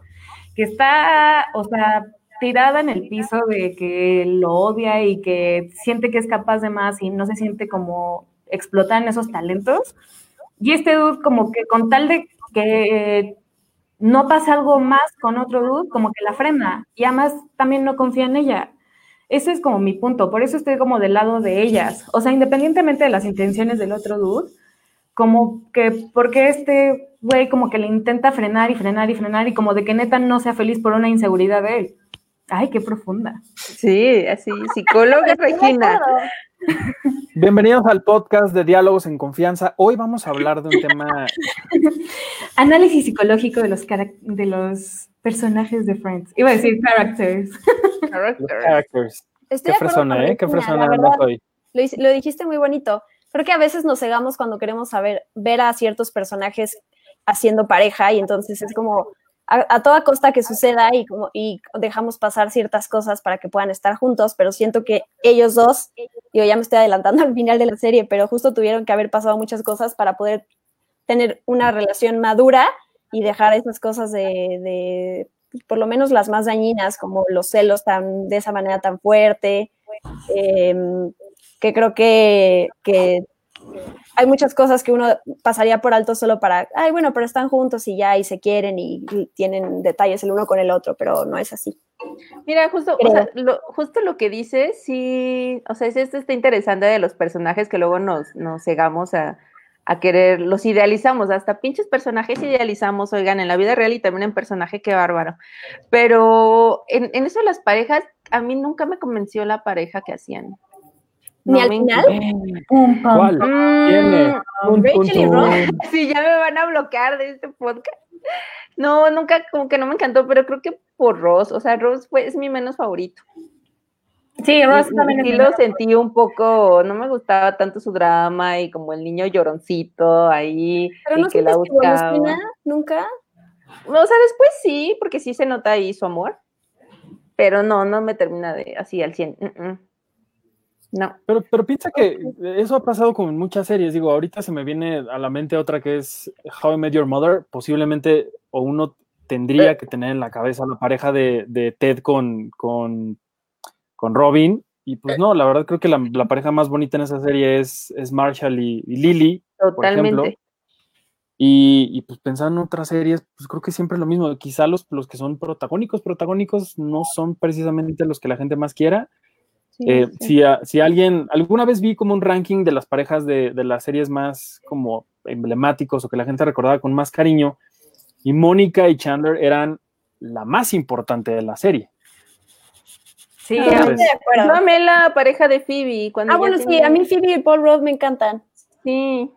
[SPEAKER 2] que está, o sea, tirada en el piso de que lo odia y que siente que es capaz de más y no se siente como explotar en esos talentos. Y este dude como que con tal de que no pase algo más con otro dude, como que la frena y además también no confía en ella. Ese es como mi punto, por eso estoy como del lado de ellas. O sea, independientemente de las intenciones del otro dude, como que, porque este güey como que le intenta frenar y frenar y frenar y como de que neta no sea feliz por una inseguridad de él. Ay, qué profunda.
[SPEAKER 4] Sí, así, psicóloga Regina.
[SPEAKER 1] Bienvenidos al podcast de Diálogos en Confianza. Hoy vamos a hablar de un tema,
[SPEAKER 2] Análisis psicológico de los, de los personajes de Friends. Iba a decir characters.
[SPEAKER 1] los
[SPEAKER 4] Character.
[SPEAKER 1] characters.
[SPEAKER 3] Estoy
[SPEAKER 1] Qué
[SPEAKER 3] con
[SPEAKER 1] ¿eh? Qué
[SPEAKER 3] verdad,
[SPEAKER 1] hoy.
[SPEAKER 3] Lo, lo dijiste muy bonito. Creo que a veces nos cegamos cuando queremos saber, ver a ciertos personajes haciendo pareja y entonces es como a, toda costa que suceda y, como, y dejamos pasar ciertas cosas para que puedan estar juntos, pero siento que ellos dos, yo ya me estoy adelantando al final de la serie, pero justo tuvieron que haber pasado muchas cosas para poder tener una relación madura y dejar esas cosas de, de por lo menos las más dañinas, como los celos tan, de esa manera tan fuerte, em, que creo que hay muchas cosas que uno pasaría por alto solo para, ay, bueno, pero están juntos y ya, y se quieren y, y tienen detalles el uno con el otro, pero no es así.
[SPEAKER 4] Mira, justo, o sea, lo, justo lo que dices, sí, o sea, es esto está interesante de los personajes que luego nos, nos cegamos a, a querer, los idealizamos, hasta pinches personajes idealizamos, oigan, en la vida real y también en personaje, qué bárbaro. Pero en, en eso las parejas, a mí nunca me convenció la pareja que hacían.
[SPEAKER 3] Ni al final.
[SPEAKER 1] ¿Cuál? ¿Tiene?
[SPEAKER 4] Mm,
[SPEAKER 3] Rachel y Ross.
[SPEAKER 4] Sí, ya me van a bloquear de este podcast. No, nunca, como que no me encantó, pero creo que por Ross, o sea, Ross fue, es mi menos favorito.
[SPEAKER 2] Sí, Ross
[SPEAKER 4] Y-
[SPEAKER 2] también
[SPEAKER 4] sí lo sentí un poco, no me gustaba tanto su drama y como el niño lloroncito ahí
[SPEAKER 3] Pero
[SPEAKER 4] y
[SPEAKER 3] no
[SPEAKER 4] que la
[SPEAKER 3] que
[SPEAKER 4] buscaba.
[SPEAKER 3] nunca.
[SPEAKER 4] O sea, después sí, porque sí se nota ahí su amor, pero no, no me termina de así al 100. mm, mm. No.
[SPEAKER 1] Pero, pero piensa que eso ha pasado con muchas series. Digo, ahorita se me viene a la mente otra que es How I Met Your Mother. Posiblemente, o uno tendría que tener en la cabeza la pareja de, de Ted con, con, con Robin. y pues no, la verdad creo que la, la pareja más bonita en esa serie es, es Marshall y, y Lily, por ejemplo.
[SPEAKER 4] Totalmente.
[SPEAKER 1] Y, y, pues pensando en otras series, pues creo que siempre es lo mismo. Quizá los, los que son protagónicos, protagónicos no son precisamente los que la gente más quiera. Eh,
[SPEAKER 4] sí.
[SPEAKER 1] si, a- si alguien, alguna vez vi como un ranking de las parejas de, de las series más como emblemáticos o que la gente recordaba con más cariño, y Mónica y Chandler eran la más importante de la serie.
[SPEAKER 2] Sí,
[SPEAKER 1] Entonces,
[SPEAKER 3] de
[SPEAKER 4] Yo
[SPEAKER 3] acuerdo.
[SPEAKER 4] amé la pareja de Phoebe. Cuando
[SPEAKER 3] Ah, bueno, sí,
[SPEAKER 4] tenía-
[SPEAKER 3] a mí Phoebe y Paul Rudd me encantan.
[SPEAKER 4] Sí.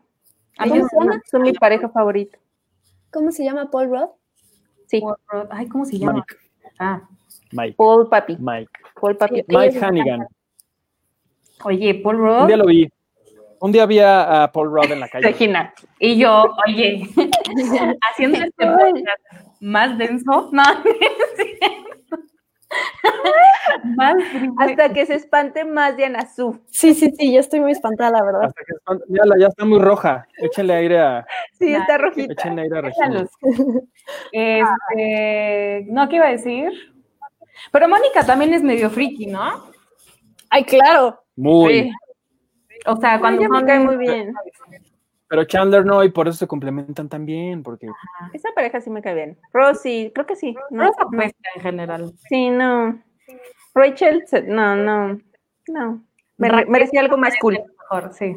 [SPEAKER 2] A mí
[SPEAKER 4] Ellos
[SPEAKER 3] se llama?
[SPEAKER 4] son, son mi pareja favorita.
[SPEAKER 3] ¿Cómo se llama Paul Rudd?
[SPEAKER 4] Sí.
[SPEAKER 2] Ay, ¿cómo se llama?
[SPEAKER 1] Mike,
[SPEAKER 2] Ah,
[SPEAKER 1] Mike,
[SPEAKER 4] Paul Papi.
[SPEAKER 1] Mike,
[SPEAKER 4] Paul Papi.
[SPEAKER 3] Sí.
[SPEAKER 1] Mike Hannigan.
[SPEAKER 2] Oye, Paul
[SPEAKER 1] Un
[SPEAKER 2] Rudd
[SPEAKER 1] día lo vi. Un día vi a, Paul Rudd en la calle.
[SPEAKER 4] Regina.
[SPEAKER 2] y yo, oye, haciendo este podcast más denso, no, más.
[SPEAKER 4] Hasta que se espante más Diana Su.
[SPEAKER 3] Sí, sí, sí, yo estoy muy espantada, la verdad.
[SPEAKER 1] Hasta que espant- mírala, ya está muy roja. Échenle aire a,
[SPEAKER 4] Sí,
[SPEAKER 2] Nah,
[SPEAKER 4] está rojita.
[SPEAKER 1] échenle aire a Regina.
[SPEAKER 2] Este, no, ¿qué iba a decir? Pero Mónica también es medio friki, ¿no?
[SPEAKER 3] Ay, claro.
[SPEAKER 1] Muy.
[SPEAKER 4] Sí.
[SPEAKER 2] O sea, cuando son-
[SPEAKER 4] cae muy bien.
[SPEAKER 1] Pero Chandler no, y por eso se complementan tan bien, porque
[SPEAKER 4] Esa pareja sí me cae bien. Rosy, creo que sí. No,
[SPEAKER 2] Rosa
[SPEAKER 4] no.
[SPEAKER 2] en general.
[SPEAKER 4] Sí, no. Rachel, no, no. No. Me- merecía algo más cool.
[SPEAKER 2] Mejor, sí.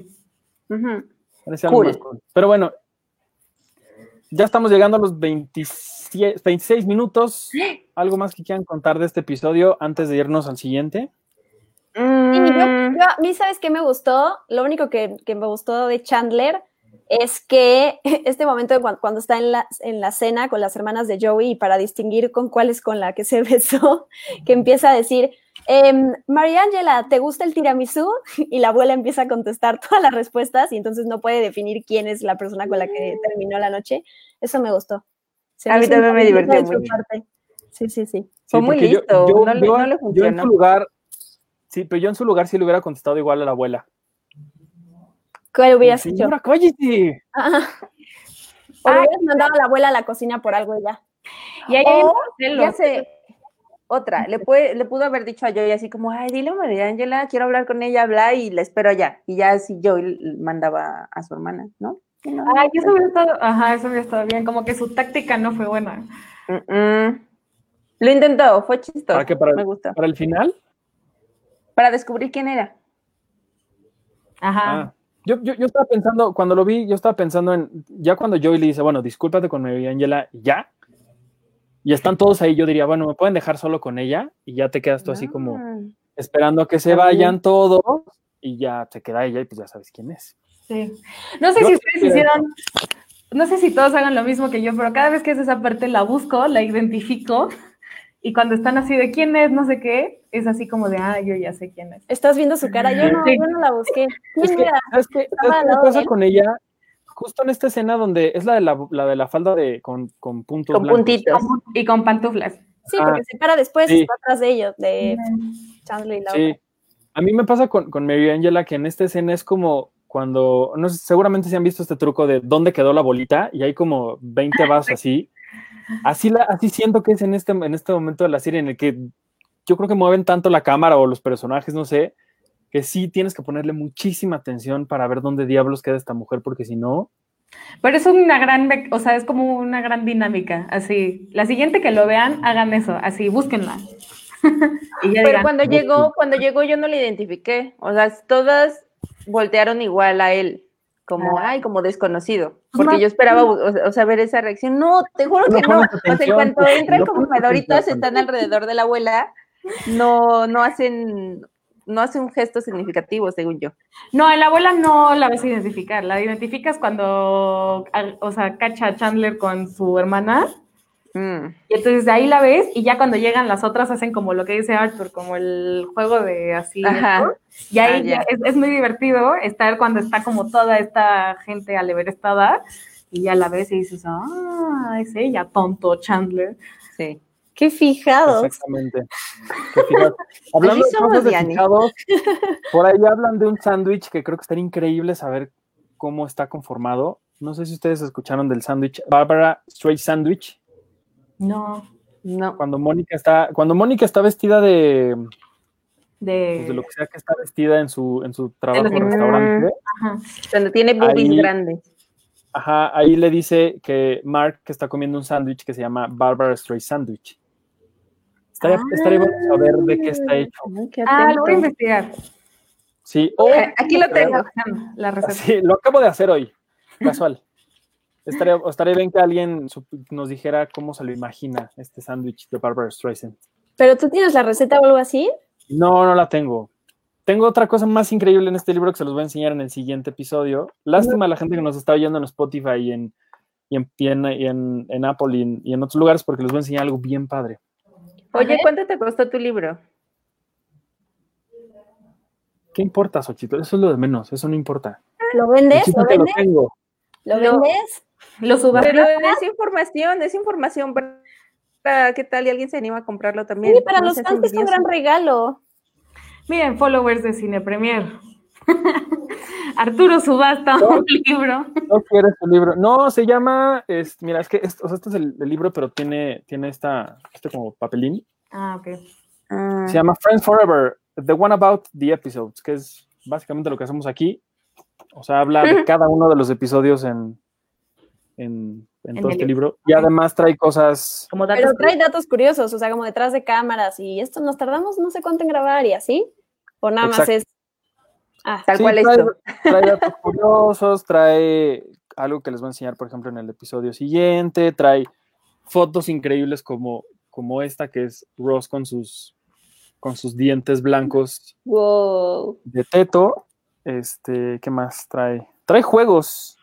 [SPEAKER 1] Más cool. Pero bueno, ya estamos llegando a los 27 26 minutos. ¿Algo más que quieran contar de este episodio antes de irnos al siguiente?
[SPEAKER 3] Sí, yo-
[SPEAKER 4] Mm,
[SPEAKER 3] yo- a mí, ¿sabes qué me gustó? Lo único que, que me gustó de Chandler es que este momento de cuan- cuando, está en la, en la cena con las hermanas de Joey y para distinguir con cuál es con la que se besó, que empieza a decir, em, María Ángela, ¿te gusta el tiramisú? Y la abuela empieza a contestar todas las respuestas y entonces no puede definir quién es la persona con la que terminó la noche. Eso me gustó. Se
[SPEAKER 4] A
[SPEAKER 3] me
[SPEAKER 4] mí también me divirtió mucho.
[SPEAKER 3] Sí, sí, sí.
[SPEAKER 4] Fue muy
[SPEAKER 1] yo-
[SPEAKER 4] listo,
[SPEAKER 1] yo-
[SPEAKER 4] no le-
[SPEAKER 1] yo-
[SPEAKER 4] no le
[SPEAKER 1] Yo en su lugar, sí, pero yo en su lugar sí le hubiera contestado igual a la abuela.
[SPEAKER 3] ¿Cuál hubieras hecho?
[SPEAKER 1] Señora, cállate.
[SPEAKER 3] Ah. O hubieras mandado a la abuela a la cocina por algo y ya.
[SPEAKER 2] Y ahí hay
[SPEAKER 4] O,
[SPEAKER 2] celos.
[SPEAKER 4] ya sé, otra, le, puede, le pudo haber dicho a Joey así como, ay, dile a María Ángela, quiero hablar con ella, habla y la espero allá. Y ya así Joey l- mandaba a su hermana, ¿no? No,
[SPEAKER 2] Ay, eso hubiera estado, ajá, eso hubiera estado bien. Como que su táctica no fue buena.
[SPEAKER 4] Mm, mm. Lo intentó, fue chistoso.
[SPEAKER 1] ¿Para qué? Para-
[SPEAKER 4] Me gustó.
[SPEAKER 1] Para el final.
[SPEAKER 4] Para descubrir quién era.
[SPEAKER 2] Ajá.
[SPEAKER 1] Ah, yo, yo, yo estaba pensando, cuando lo vi, yo estaba pensando en, ya cuando Joey le dice, bueno, discúlpate con Mary Angela, ya. Y están todos ahí, yo diría, bueno, me pueden dejar solo con ella y ya te quedas tú así como
[SPEAKER 4] Ah.
[SPEAKER 1] esperando a que se vayan todos y ya te queda ella y pues ya sabes quién es.
[SPEAKER 2] Sí. No sé
[SPEAKER 1] Yo-
[SPEAKER 2] si ustedes hicieron, no sé si todos hagan lo mismo que yo, pero cada vez que es esa parte la busco, la identifico. Y cuando están así de quién es, no sé qué, es así como de, ah, yo ya sé quién es.
[SPEAKER 3] Estás viendo su cara. Yo no,
[SPEAKER 2] Sí.
[SPEAKER 3] yo no la busqué.
[SPEAKER 1] Es
[SPEAKER 3] ¿Quién
[SPEAKER 1] que,
[SPEAKER 3] era?
[SPEAKER 1] ¿sabes qué?
[SPEAKER 3] Estaba
[SPEAKER 1] ¿Sabes
[SPEAKER 3] al
[SPEAKER 1] qué
[SPEAKER 3] lado de
[SPEAKER 1] pasa
[SPEAKER 3] él.
[SPEAKER 1] con ella? Justo en esta escena donde es la de la, la de la falda de con, con puntos
[SPEAKER 4] Con
[SPEAKER 1] blancos.
[SPEAKER 4] puntitos.
[SPEAKER 2] Y con pantuflas.
[SPEAKER 3] Sí,
[SPEAKER 1] Ah,
[SPEAKER 3] porque se para después,
[SPEAKER 1] sí.
[SPEAKER 3] está atrás de ellos, de Chandler y la
[SPEAKER 1] Sí. A mí me pasa con, con Mary Angela que en esta escena es como cuando, no sé, seguramente se han visto este truco de dónde quedó la bolita y hay como 20 vasos así. Así, la, así siento que es en este, en este momento de la serie en el que yo creo que mueven tanto la cámara o los personajes, no sé, que sí tienes que ponerle muchísima atención para ver dónde diablos queda esta mujer, porque si no,
[SPEAKER 2] Pero es una gran, o sea, es como una gran dinámica, así. La siguiente que lo vean, hagan eso, así, búsquenla. y ya
[SPEAKER 4] Pero cuando llegó, cuando llegó yo no le identifiqué. O sea, todas voltearon igual a él, como,
[SPEAKER 2] Ah.
[SPEAKER 4] ay, como desconocido.
[SPEAKER 2] Pues
[SPEAKER 4] Porque
[SPEAKER 2] no.
[SPEAKER 4] yo esperaba, o sea, o sea, ver esa reacción. No, te juro
[SPEAKER 1] No
[SPEAKER 4] que no. O sea, en cuanto
[SPEAKER 1] pues,
[SPEAKER 4] entran como
[SPEAKER 1] atención.
[SPEAKER 4] están alrededor de la abuela, no, no hacen, no hacen un gesto significativo, según yo.
[SPEAKER 2] No, a la abuela no la vas a identificar. La identificas cuando, o sea, cacha a Chandler con su hermana.
[SPEAKER 4] Mm.
[SPEAKER 2] Y entonces de ahí la ves y ya cuando llegan las otras hacen como lo que dice Arthur, como el juego de así.
[SPEAKER 4] Ajá.
[SPEAKER 2] Y ahí
[SPEAKER 4] Ah,
[SPEAKER 2] es, es muy divertido estar cuando está como toda esta gente aleverestada y ya la ves y dices, ah, es ella, tonto Chandler.
[SPEAKER 4] Sí.
[SPEAKER 3] Qué fijados.
[SPEAKER 1] exactamente. Hablando de fijados, por ahí hablan de un sándwich que creo que estaría increíble saber cómo está conformado. No sé si ustedes escucharon del sándwich Barbara Straight Sandwich.
[SPEAKER 2] No.
[SPEAKER 4] No.
[SPEAKER 1] cuando Mónica está, cuando Mónica está vestida de,
[SPEAKER 2] De,
[SPEAKER 1] pues, de lo que sea que está vestida en su, en su trabajo en restaurante.
[SPEAKER 2] Ajá.
[SPEAKER 4] Cuando tiene boobies
[SPEAKER 1] Ahí-
[SPEAKER 4] grandes.
[SPEAKER 1] Ajá, ahí le dice que Mark está comiendo un sándwich que se llama Barbara Streisand Sandwich. Estaría, estaría bueno saber de qué está hecho.
[SPEAKER 2] Ah, lo voy a investigar.
[SPEAKER 1] Sí, o
[SPEAKER 4] Eh, Aquí lo tengo.
[SPEAKER 2] La receta.
[SPEAKER 1] Sí, lo acabo de hacer hoy, casual. Estaría, estaría bien que alguien nos dijera cómo se lo imagina este sándwich de Barbara Streisand.
[SPEAKER 3] Pero tú tienes la receta o algo así.
[SPEAKER 1] No, no la tengo. Tengo otra cosa más increíble en este libro que se los voy a enseñar en el siguiente episodio. Lástima a la gente que nos está oyendo en Spotify y en, y en, y en, y en- en Apple y en, y en otros lugares porque les voy a enseñar algo bien padre.
[SPEAKER 4] Oye, ¿cuánto te costó tu libro?
[SPEAKER 1] ¿Qué importa, Xochitl? Eso es lo de menos, eso no importa.
[SPEAKER 3] ¿Lo vendes? ¿Lo
[SPEAKER 1] es que lo
[SPEAKER 3] vendes?
[SPEAKER 1] tengo.
[SPEAKER 3] ¿Lo
[SPEAKER 4] Lo-
[SPEAKER 3] vendes?
[SPEAKER 2] Lo subas.
[SPEAKER 4] Pero es información, es información para qué tal y alguien se anima a comprarlo también.
[SPEAKER 3] Sí, para
[SPEAKER 4] No
[SPEAKER 3] los fans es un gran regalo.
[SPEAKER 2] Miren, followers de Cine Premier. Arturo subasta un libro.
[SPEAKER 1] No quieres tu libro. No, se llama, es, mira, es que o sea, este es el, el libro, pero tiene, tiene esta, este como papelín.
[SPEAKER 2] Ah, ok.
[SPEAKER 4] Ah,
[SPEAKER 1] Se llama Friends Forever, The One About the Episodes, que es básicamente lo que hacemos aquí. O sea, habla de cada uno de los episodios en, en, en
[SPEAKER 2] En
[SPEAKER 1] todo
[SPEAKER 2] el
[SPEAKER 1] este
[SPEAKER 2] libro.
[SPEAKER 1] libro. Y además trae cosas.
[SPEAKER 2] Como datos.
[SPEAKER 3] Pero trae datos curiosos, o sea, como detrás de cámaras y esto nos tardamos no sé cuánto en grabar y así. O nada más es. Ah,
[SPEAKER 4] tal
[SPEAKER 1] Sí,
[SPEAKER 4] cual
[SPEAKER 1] trae,
[SPEAKER 4] esto.
[SPEAKER 1] trae datos curiosos, trae algo que les voy a enseñar, por ejemplo, en el episodio siguiente, trae fotos increíbles como, como esta, que es Ross con sus, con sus dientes blancos
[SPEAKER 3] wow.
[SPEAKER 1] de teto. Este, ¿qué más trae? Trae juegos.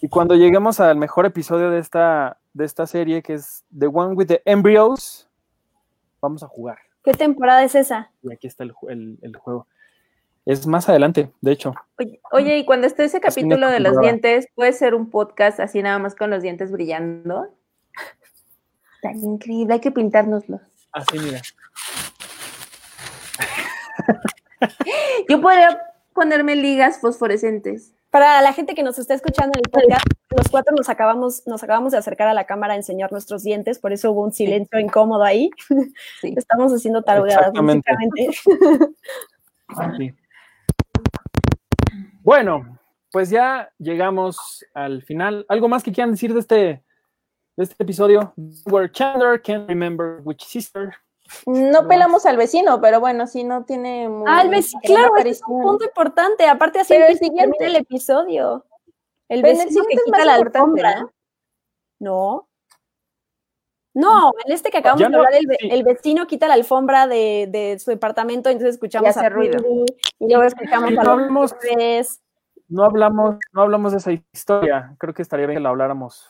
[SPEAKER 1] Y cuando lleguemos al mejor episodio de esta, de esta serie, que es The One with the Embryos, vamos a jugar.
[SPEAKER 3] ¿Qué temporada es esa?
[SPEAKER 1] Y aquí está el, ju- el- el juego. Es más adelante, de hecho.
[SPEAKER 4] Oye, oye, y cuando esté ese capítulo de los dientes, ¿puede ser un podcast así nada más con los dientes brillando? Está increíble, hay que pintárnoslos.
[SPEAKER 1] Así, mira.
[SPEAKER 4] Yo podría ponerme ligas fosforescentes.
[SPEAKER 3] Para la gente que nos está escuchando en el podcast, los cuatro nos acabamos, nos acabamos de acercar a la cámara a enseñar nuestros dientes, por eso hubo un silencio incómodo ahí.
[SPEAKER 4] Sí.
[SPEAKER 3] Estamos haciendo tarugadas,
[SPEAKER 1] Exactamente.
[SPEAKER 3] básicamente.
[SPEAKER 1] Sí. Bueno, pues ya llegamos al final. ¿Algo más que quieran decir de este, de este episodio? Where Chandler can't remember which sister.
[SPEAKER 4] No pelamos al vecino, pero bueno, sí no tiene muy
[SPEAKER 3] Ah, el vecino, claro, es un punto importante. Aparte, así
[SPEAKER 4] el siguiente-
[SPEAKER 3] termina el episodio. El
[SPEAKER 4] Pero en el
[SPEAKER 3] vecino que
[SPEAKER 4] siguiente es
[SPEAKER 3] quita la alfombra. No. No, en este que acabamos de
[SPEAKER 1] no,
[SPEAKER 3] hablar, el, ve-
[SPEAKER 1] sí.
[SPEAKER 3] el vecino quita la alfombra de, de su departamento, entonces escuchamos
[SPEAKER 4] hace
[SPEAKER 3] a
[SPEAKER 4] ruido.
[SPEAKER 3] Y luego escuchamos a
[SPEAKER 1] no
[SPEAKER 3] los
[SPEAKER 1] hablamos-. No hablamos, no hablamos de esa historia. Creo que estaría bien que la habláramos.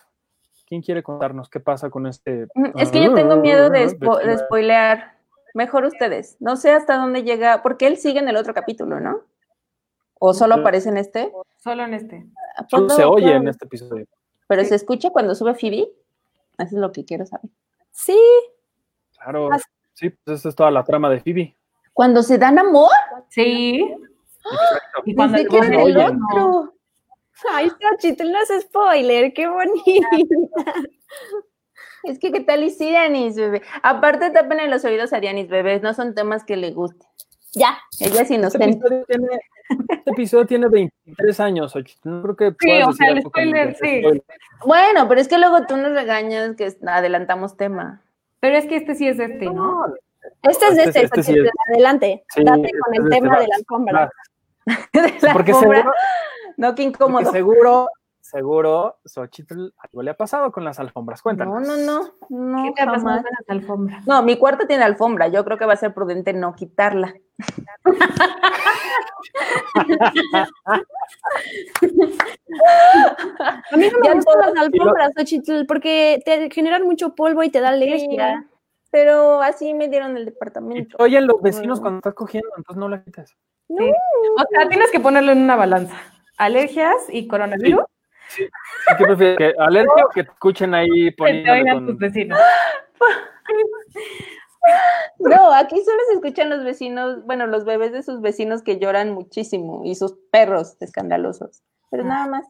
[SPEAKER 1] ¿Quién quiere contarnos qué pasa con este?
[SPEAKER 4] Mm, Es que yo tengo miedo de, spo- de spoilear. Mejor ustedes. No sé hasta dónde llega, porque él sigue en el otro capítulo, ¿no? ¿O solo aparece en este?
[SPEAKER 2] Solo en este.
[SPEAKER 1] Solo
[SPEAKER 4] ¿Cuándo-
[SPEAKER 1] se oye en este episodio.
[SPEAKER 4] Pero se escucha cuando sube Phoebe. Eso es lo que quiero saber.
[SPEAKER 3] Sí,
[SPEAKER 1] Claro.
[SPEAKER 3] Ah.
[SPEAKER 1] Sí, pues esa es toda la trama de Phoebe.
[SPEAKER 4] Cuando se dan amor,
[SPEAKER 2] Sí.
[SPEAKER 1] Exacto.
[SPEAKER 2] Y cuando el
[SPEAKER 1] se oyen.
[SPEAKER 4] otro.
[SPEAKER 3] Ay, Xochitl, no es spoiler, qué bonita.
[SPEAKER 4] Es que qué tal y sí, Dianis, bebé. Aparte, tapen en los oídos a Dianis, bebés. No son temas que le gusten.
[SPEAKER 3] ya,
[SPEAKER 4] Ella es
[SPEAKER 1] Este
[SPEAKER 4] inocente.
[SPEAKER 1] episodio, tiene, este episodio tiene 23 años, Xochitl. No creo que
[SPEAKER 2] Sí, o sea, el spoiler, sí.
[SPEAKER 4] Bueno, pero es que luego tú nos regañas que adelantamos tema.
[SPEAKER 2] Pero es que este sí es este, ¿no?
[SPEAKER 1] No,
[SPEAKER 3] este es de
[SPEAKER 1] Este-
[SPEAKER 3] este,
[SPEAKER 1] este sí
[SPEAKER 3] Xochitl,
[SPEAKER 1] es-
[SPEAKER 3] adelante,
[SPEAKER 1] Sí,
[SPEAKER 3] date
[SPEAKER 1] este
[SPEAKER 3] con
[SPEAKER 1] es
[SPEAKER 3] el
[SPEAKER 1] de
[SPEAKER 3] tema
[SPEAKER 1] este
[SPEAKER 3] de la alfombra.
[SPEAKER 1] vas.
[SPEAKER 4] De la
[SPEAKER 1] Porque
[SPEAKER 4] alfombra.
[SPEAKER 1] seguro,
[SPEAKER 4] No, qué
[SPEAKER 1] porque
[SPEAKER 4] incómodo.
[SPEAKER 1] seguro, seguro, Xochitl, algo le ha pasado con las alfombras. Cuéntanos.
[SPEAKER 4] No, no, no. No,
[SPEAKER 2] ¿Qué te ha pasado con las alfombras?
[SPEAKER 4] No, mi cuarto tiene alfombra. Yo creo que va a ser prudente no quitarla.
[SPEAKER 3] A mí no me
[SPEAKER 4] Ya
[SPEAKER 3] gustan
[SPEAKER 4] todo-
[SPEAKER 3] las alfombras, Xochitl, porque te generan mucho polvo y te da alergia.
[SPEAKER 4] Pero así me dieron el departamento.
[SPEAKER 1] te oyen los vecinos
[SPEAKER 4] No.
[SPEAKER 1] cuando estás cogiendo, entonces no la quites.
[SPEAKER 2] O sea, tienes que ponerlo en una balanza. Alergias y coronavirus.
[SPEAKER 1] ¿Y ¿Qué prefieres? ¿Que alergia o que te escuchen ahí
[SPEAKER 2] Que te
[SPEAKER 1] poniéndole
[SPEAKER 2] oigan
[SPEAKER 1] con...
[SPEAKER 2] tus vecinos.
[SPEAKER 4] No, aquí solo se escuchan los vecinos, bueno, los bebés de sus vecinos que lloran muchísimo y sus perros escandalosos. Pero nada más.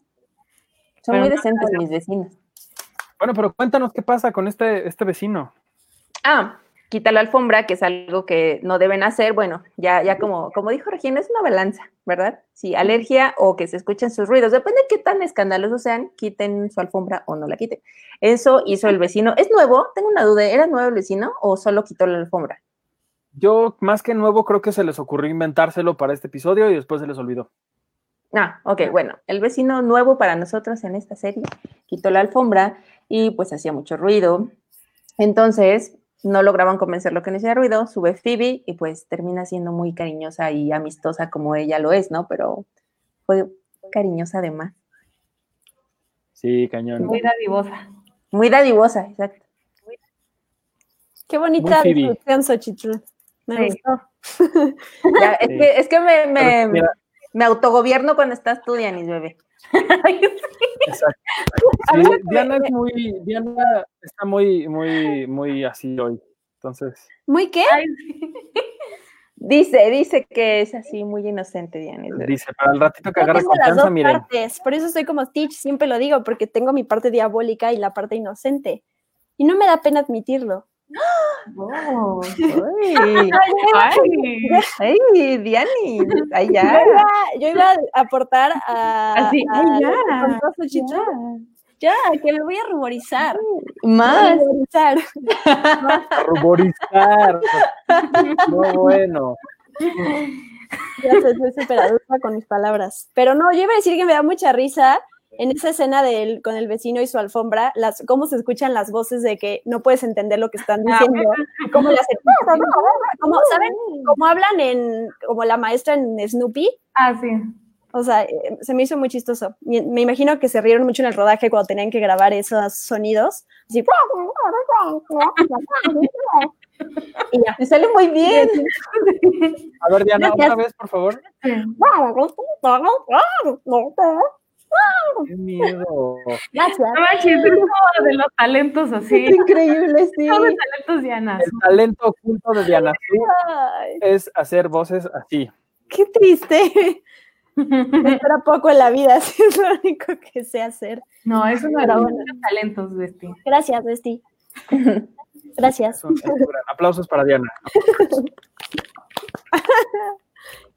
[SPEAKER 4] Son
[SPEAKER 2] Pero
[SPEAKER 4] muy
[SPEAKER 2] no-
[SPEAKER 4] decentes mis vecinos.
[SPEAKER 1] Bueno, pero cuéntanos qué pasa con este, este vecino.
[SPEAKER 4] Ah, quita la alfombra, que es algo que no deben hacer, bueno, ya, ya como, como dijo Regina, es una balanza, ¿verdad? Si alergia o que se escuchen sus ruidos, depende de qué tan escandalosos sean, quiten su alfombra o no la quiten. Eso hizo el vecino. ¿Es nuevo? Tengo una duda, ¿era nuevo el vecino o solo quitó la alfombra?
[SPEAKER 1] Yo, más que nuevo, creo que se les ocurrió inventárselo para este episodio y después se les olvidó.
[SPEAKER 4] Ah, ok, bueno, el vecino nuevo para nosotros en esta serie quitó la alfombra y pues hacía mucho ruido. Entonces, no lograban convencerlo que no hacía ruido, sube Phoebe y pues termina siendo muy cariñosa y amistosa como ella lo es, ¿no? Pero fue cariñosa además.
[SPEAKER 1] Sí, cañón.
[SPEAKER 2] Muy dadivosa.
[SPEAKER 4] Muy dadivosa, exacto.
[SPEAKER 3] Qué bonita descripción, Xochitl. Me
[SPEAKER 2] Sí.
[SPEAKER 3] gustó.
[SPEAKER 4] Ya, es,
[SPEAKER 1] Sí.
[SPEAKER 4] que, es que me, me autogobierno cuando estás tú, Dianis, bebé.
[SPEAKER 1] exacto. Sí, Diana es muy, Diana está muy, muy, muy así hoy. Entonces,
[SPEAKER 3] ¿Muy qué?
[SPEAKER 2] Ay.
[SPEAKER 4] Dice, dice que es así muy inocente, bebé.
[SPEAKER 1] dice, para el ratito que
[SPEAKER 3] Yo las
[SPEAKER 1] confianza,
[SPEAKER 3] dos
[SPEAKER 1] miren.
[SPEAKER 3] partes, por eso soy como Stitch, siempre lo digo, porque tengo mi parte diabólica y la parte inocente. Y no me da pena admitirlo.
[SPEAKER 2] Oh.
[SPEAKER 4] Ay,
[SPEAKER 2] Ay.
[SPEAKER 4] Dianis, ay,
[SPEAKER 3] Yo
[SPEAKER 4] ya.
[SPEAKER 3] iba, a aportar a.
[SPEAKER 2] Así,
[SPEAKER 3] a
[SPEAKER 2] ay, ya,
[SPEAKER 3] Xochitl. Ya, que me voy a ruborizar.
[SPEAKER 4] Más.
[SPEAKER 3] ruborizar.
[SPEAKER 1] A. No, bueno.
[SPEAKER 3] Ya soy súper adulta con mis palabras. Pero no, yo iba a decir que me da mucha risa en esa escena del, con el vecino y su alfombra, las, cómo se escuchan las voces de que no puedes entender lo que están diciendo. y cómo le hacen. Como, ¿Saben? Cómo hablan en, como la maestra en Snoopy.
[SPEAKER 2] Ah, sí.
[SPEAKER 3] O sea, eh, se me hizo muy chistoso. Me imagino que se rieron mucho en el rodaje cuando tenían que grabar esos sonidos. Así. Y ya.
[SPEAKER 4] Me sale muy bien.
[SPEAKER 1] A ver, Diana, otra vez, por favor. Qué miedo.
[SPEAKER 3] Gracias.
[SPEAKER 2] No manches, es como de los talentos así.
[SPEAKER 4] Es increíble, sí.
[SPEAKER 2] Todos los talentos Diana.
[SPEAKER 1] El talento oculto de Diana es hacer voces así.
[SPEAKER 3] qué triste. Me espera poco en la vida, así es lo único que sé hacer.
[SPEAKER 2] No, es uno de
[SPEAKER 3] Pero
[SPEAKER 2] los
[SPEAKER 3] bueno.
[SPEAKER 2] muchos talentos, Besti.
[SPEAKER 3] Gracias, Besti. Gracias.
[SPEAKER 1] Gran- Aplausos para Diana.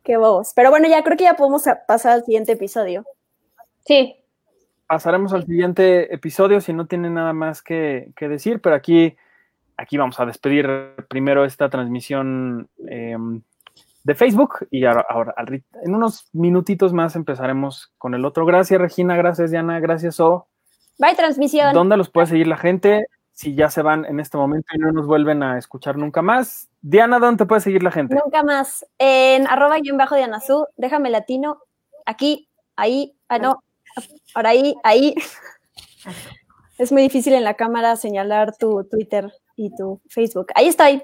[SPEAKER 3] Qué bobos. Pero bueno, ya creo que ya podemos pasar al siguiente episodio.
[SPEAKER 4] Sí.
[SPEAKER 1] Pasaremos al siguiente episodio si no tiene nada más que, que decir, pero aquí, aquí vamos a despedir primero esta transmisión eh, de Facebook y ahora, ahora en unos minutitos más empezaremos con el otro. Gracias Regina, gracias Diana, gracias O.
[SPEAKER 3] Bye, transmisión.
[SPEAKER 1] ¿Dónde los puede seguir la gente? Si ya se van en este momento y no nos vuelven a escuchar nunca más. Diana, ¿dónde te puede seguir la gente?
[SPEAKER 3] Nunca más. En arroba guion bajo de Anazú, déjame latino, aquí, ahí, ah, no, ahora ahí, ahí. Es muy difícil en la cámara señalar tu Twitter y tu Facebook. Ahí estoy.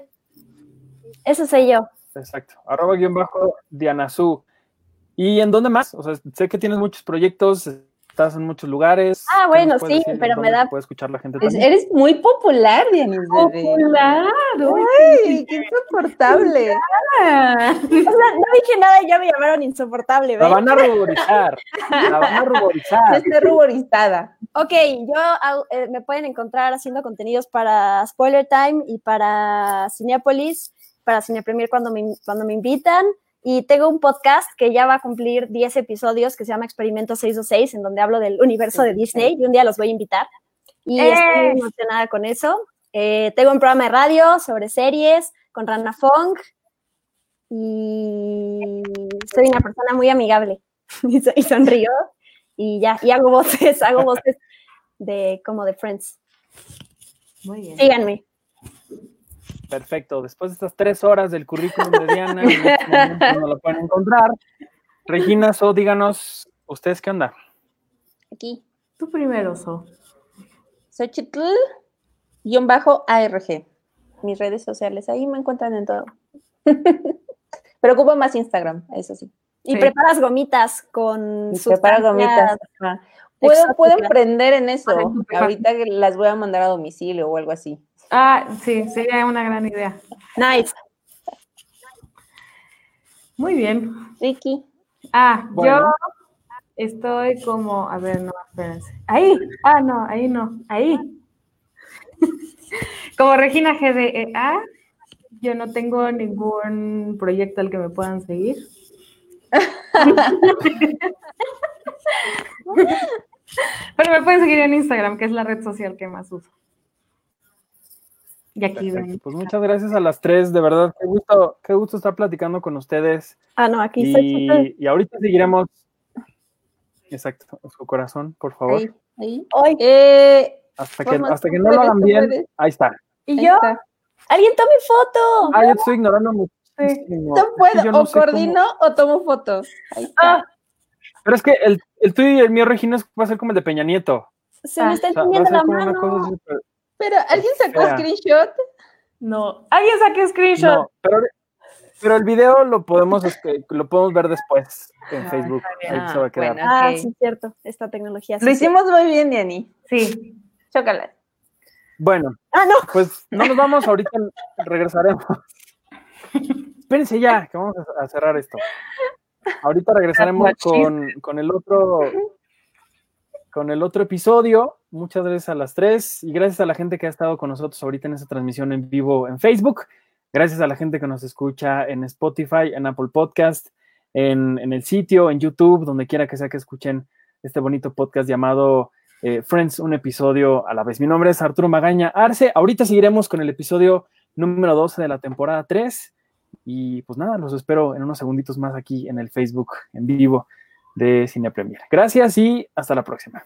[SPEAKER 3] Eso soy yo.
[SPEAKER 1] Exacto. Arroba guion bajo Dianazú. ¿Y en dónde más? O sea, sé que tienes muchos proyectos, estás en muchos lugares.
[SPEAKER 3] Ah,
[SPEAKER 1] ¿Qué
[SPEAKER 3] bueno, sí,
[SPEAKER 1] decir
[SPEAKER 3] pero me da-
[SPEAKER 1] Puede escuchar la gente
[SPEAKER 4] Es-
[SPEAKER 1] también?
[SPEAKER 4] eres muy popular, Dianis, bebé.
[SPEAKER 2] Claro.
[SPEAKER 4] Ay, qué insoportable.
[SPEAKER 3] O sea, no dije nada y ya me llamaron insoportable,
[SPEAKER 1] La
[SPEAKER 3] ¿ves?
[SPEAKER 1] van a ruborizar. La van a
[SPEAKER 4] No
[SPEAKER 1] ruborizar.
[SPEAKER 4] esté ruborizada.
[SPEAKER 3] Ok, yo hago- eh, me pueden encontrar haciendo contenidos para Spoiler Time y para Cinepolis, para Cine Premier cuando me, cuando me invitan. Y tengo un podcast que ya va a cumplir 10 episodios que se llama Experimento 626, en donde hablo del universo de Disney y un día los voy a invitar. Y
[SPEAKER 2] ¡Eh!
[SPEAKER 3] estoy muy emocionada con eso. Eh, tengo un programa de radio sobre series con Rana Fong y soy una persona muy amigable y, so- y sonrío y ya, y hago voces, hago voces de como de Friends.
[SPEAKER 2] Muy bien.
[SPEAKER 3] Síganme.
[SPEAKER 1] Perfecto. Después de estas tres horas del currículum de Diana, en este no lo pueden encontrar. Regina, So, díganos, ¿ustedes qué onda?
[SPEAKER 4] Aquí.
[SPEAKER 2] Tú primero, So.
[SPEAKER 4] Xochitl, guion bajo ARG. Mis redes sociales, ahí me encuentran en todo. Pero ocupo más Instagram, eso sí.
[SPEAKER 3] Y
[SPEAKER 2] Sí.
[SPEAKER 3] preparas gomitas con
[SPEAKER 4] Y preparo gomitas. ajá. Puedo, puedo emprender en eso. Ahorita que las voy a mandar a domicilio o algo así.
[SPEAKER 2] Ah, sí, sería una gran idea.
[SPEAKER 3] Nice.
[SPEAKER 2] Muy bien.
[SPEAKER 4] Ricky.
[SPEAKER 2] Ah,
[SPEAKER 1] Bueno.
[SPEAKER 2] yo estoy como, a ver, no, espérense. Ahí, ah, no, ahí no, ahí. como Regina GDEA Yo no tengo ningún proyecto al que me puedan seguir. Pero me pueden seguir en Instagram, que es la red social que más uso. Y aquí
[SPEAKER 1] Perfecto.
[SPEAKER 2] ven.
[SPEAKER 1] Pues muchas gracias a las tres, de verdad, qué gusto, qué gusto estar platicando con ustedes.
[SPEAKER 3] Ah, no, aquí
[SPEAKER 1] Y, y ahorita seguiremos. Exacto, su corazón, por favor.
[SPEAKER 4] Ahí, ahí.
[SPEAKER 3] Ay,
[SPEAKER 4] Eh,
[SPEAKER 1] Hasta que, hasta que no lo hagan bien,
[SPEAKER 4] puedes.
[SPEAKER 1] ahí está.
[SPEAKER 3] ¿Y
[SPEAKER 4] ahí
[SPEAKER 3] yo?
[SPEAKER 4] está.
[SPEAKER 3] ¡Alguien tome foto!
[SPEAKER 1] Ah, yo te estoy ignorando muchísimo.
[SPEAKER 4] ¿Yo
[SPEAKER 1] Es que
[SPEAKER 4] puedo?
[SPEAKER 1] yo no
[SPEAKER 4] ¿O
[SPEAKER 1] sé cómo-
[SPEAKER 4] coordino o tomo fotos? Ahí está.
[SPEAKER 2] Ah,
[SPEAKER 1] Pero es que el, el tuyo y el mío, Regina, va a ser como el de Peña Nieto.
[SPEAKER 3] Se me
[SPEAKER 2] Ah,
[SPEAKER 3] está
[SPEAKER 1] O sea,
[SPEAKER 3] entendiendo la mano.
[SPEAKER 4] Pero alguien sacó screenshot.
[SPEAKER 2] no. Alguien saque screenshot.
[SPEAKER 1] No, pero, pero el video lo podemos, este, lo podemos ver después en
[SPEAKER 2] Ah,
[SPEAKER 1] Facebook.
[SPEAKER 2] está bien.
[SPEAKER 1] Ahí se va a quedar.
[SPEAKER 4] bueno.
[SPEAKER 3] Ah,
[SPEAKER 4] Ok.
[SPEAKER 3] sí, cierto. Esta tecnología. sí,
[SPEAKER 4] Lo
[SPEAKER 3] sí.
[SPEAKER 4] hicimos muy bien, Diani.
[SPEAKER 2] Sí.
[SPEAKER 4] Chocolate.
[SPEAKER 1] Bueno,
[SPEAKER 3] Ah, no.
[SPEAKER 1] pues no nos vamos, ahorita regresaremos. Espérense ya, que vamos a cerrar esto. Ahorita regresaremos con, con el otro con el otro episodio. Muchas gracias a las tres y gracias a la gente que ha estado con nosotros ahorita en esta transmisión en vivo en Facebook. Gracias a la gente que nos escucha en Spotify, en Apple Podcast, en, en el sitio, en YouTube, donde quiera que sea que escuchen este bonito podcast llamado eh, Friends, un episodio a la vez. Mi nombre es Arturo Magaña Arce. Ahorita seguiremos con el episodio número 12 de la temporada 3. Y pues nada, los espero en unos segunditos más aquí en el Facebook en vivo de Cine Premier. Gracias y hasta la próxima.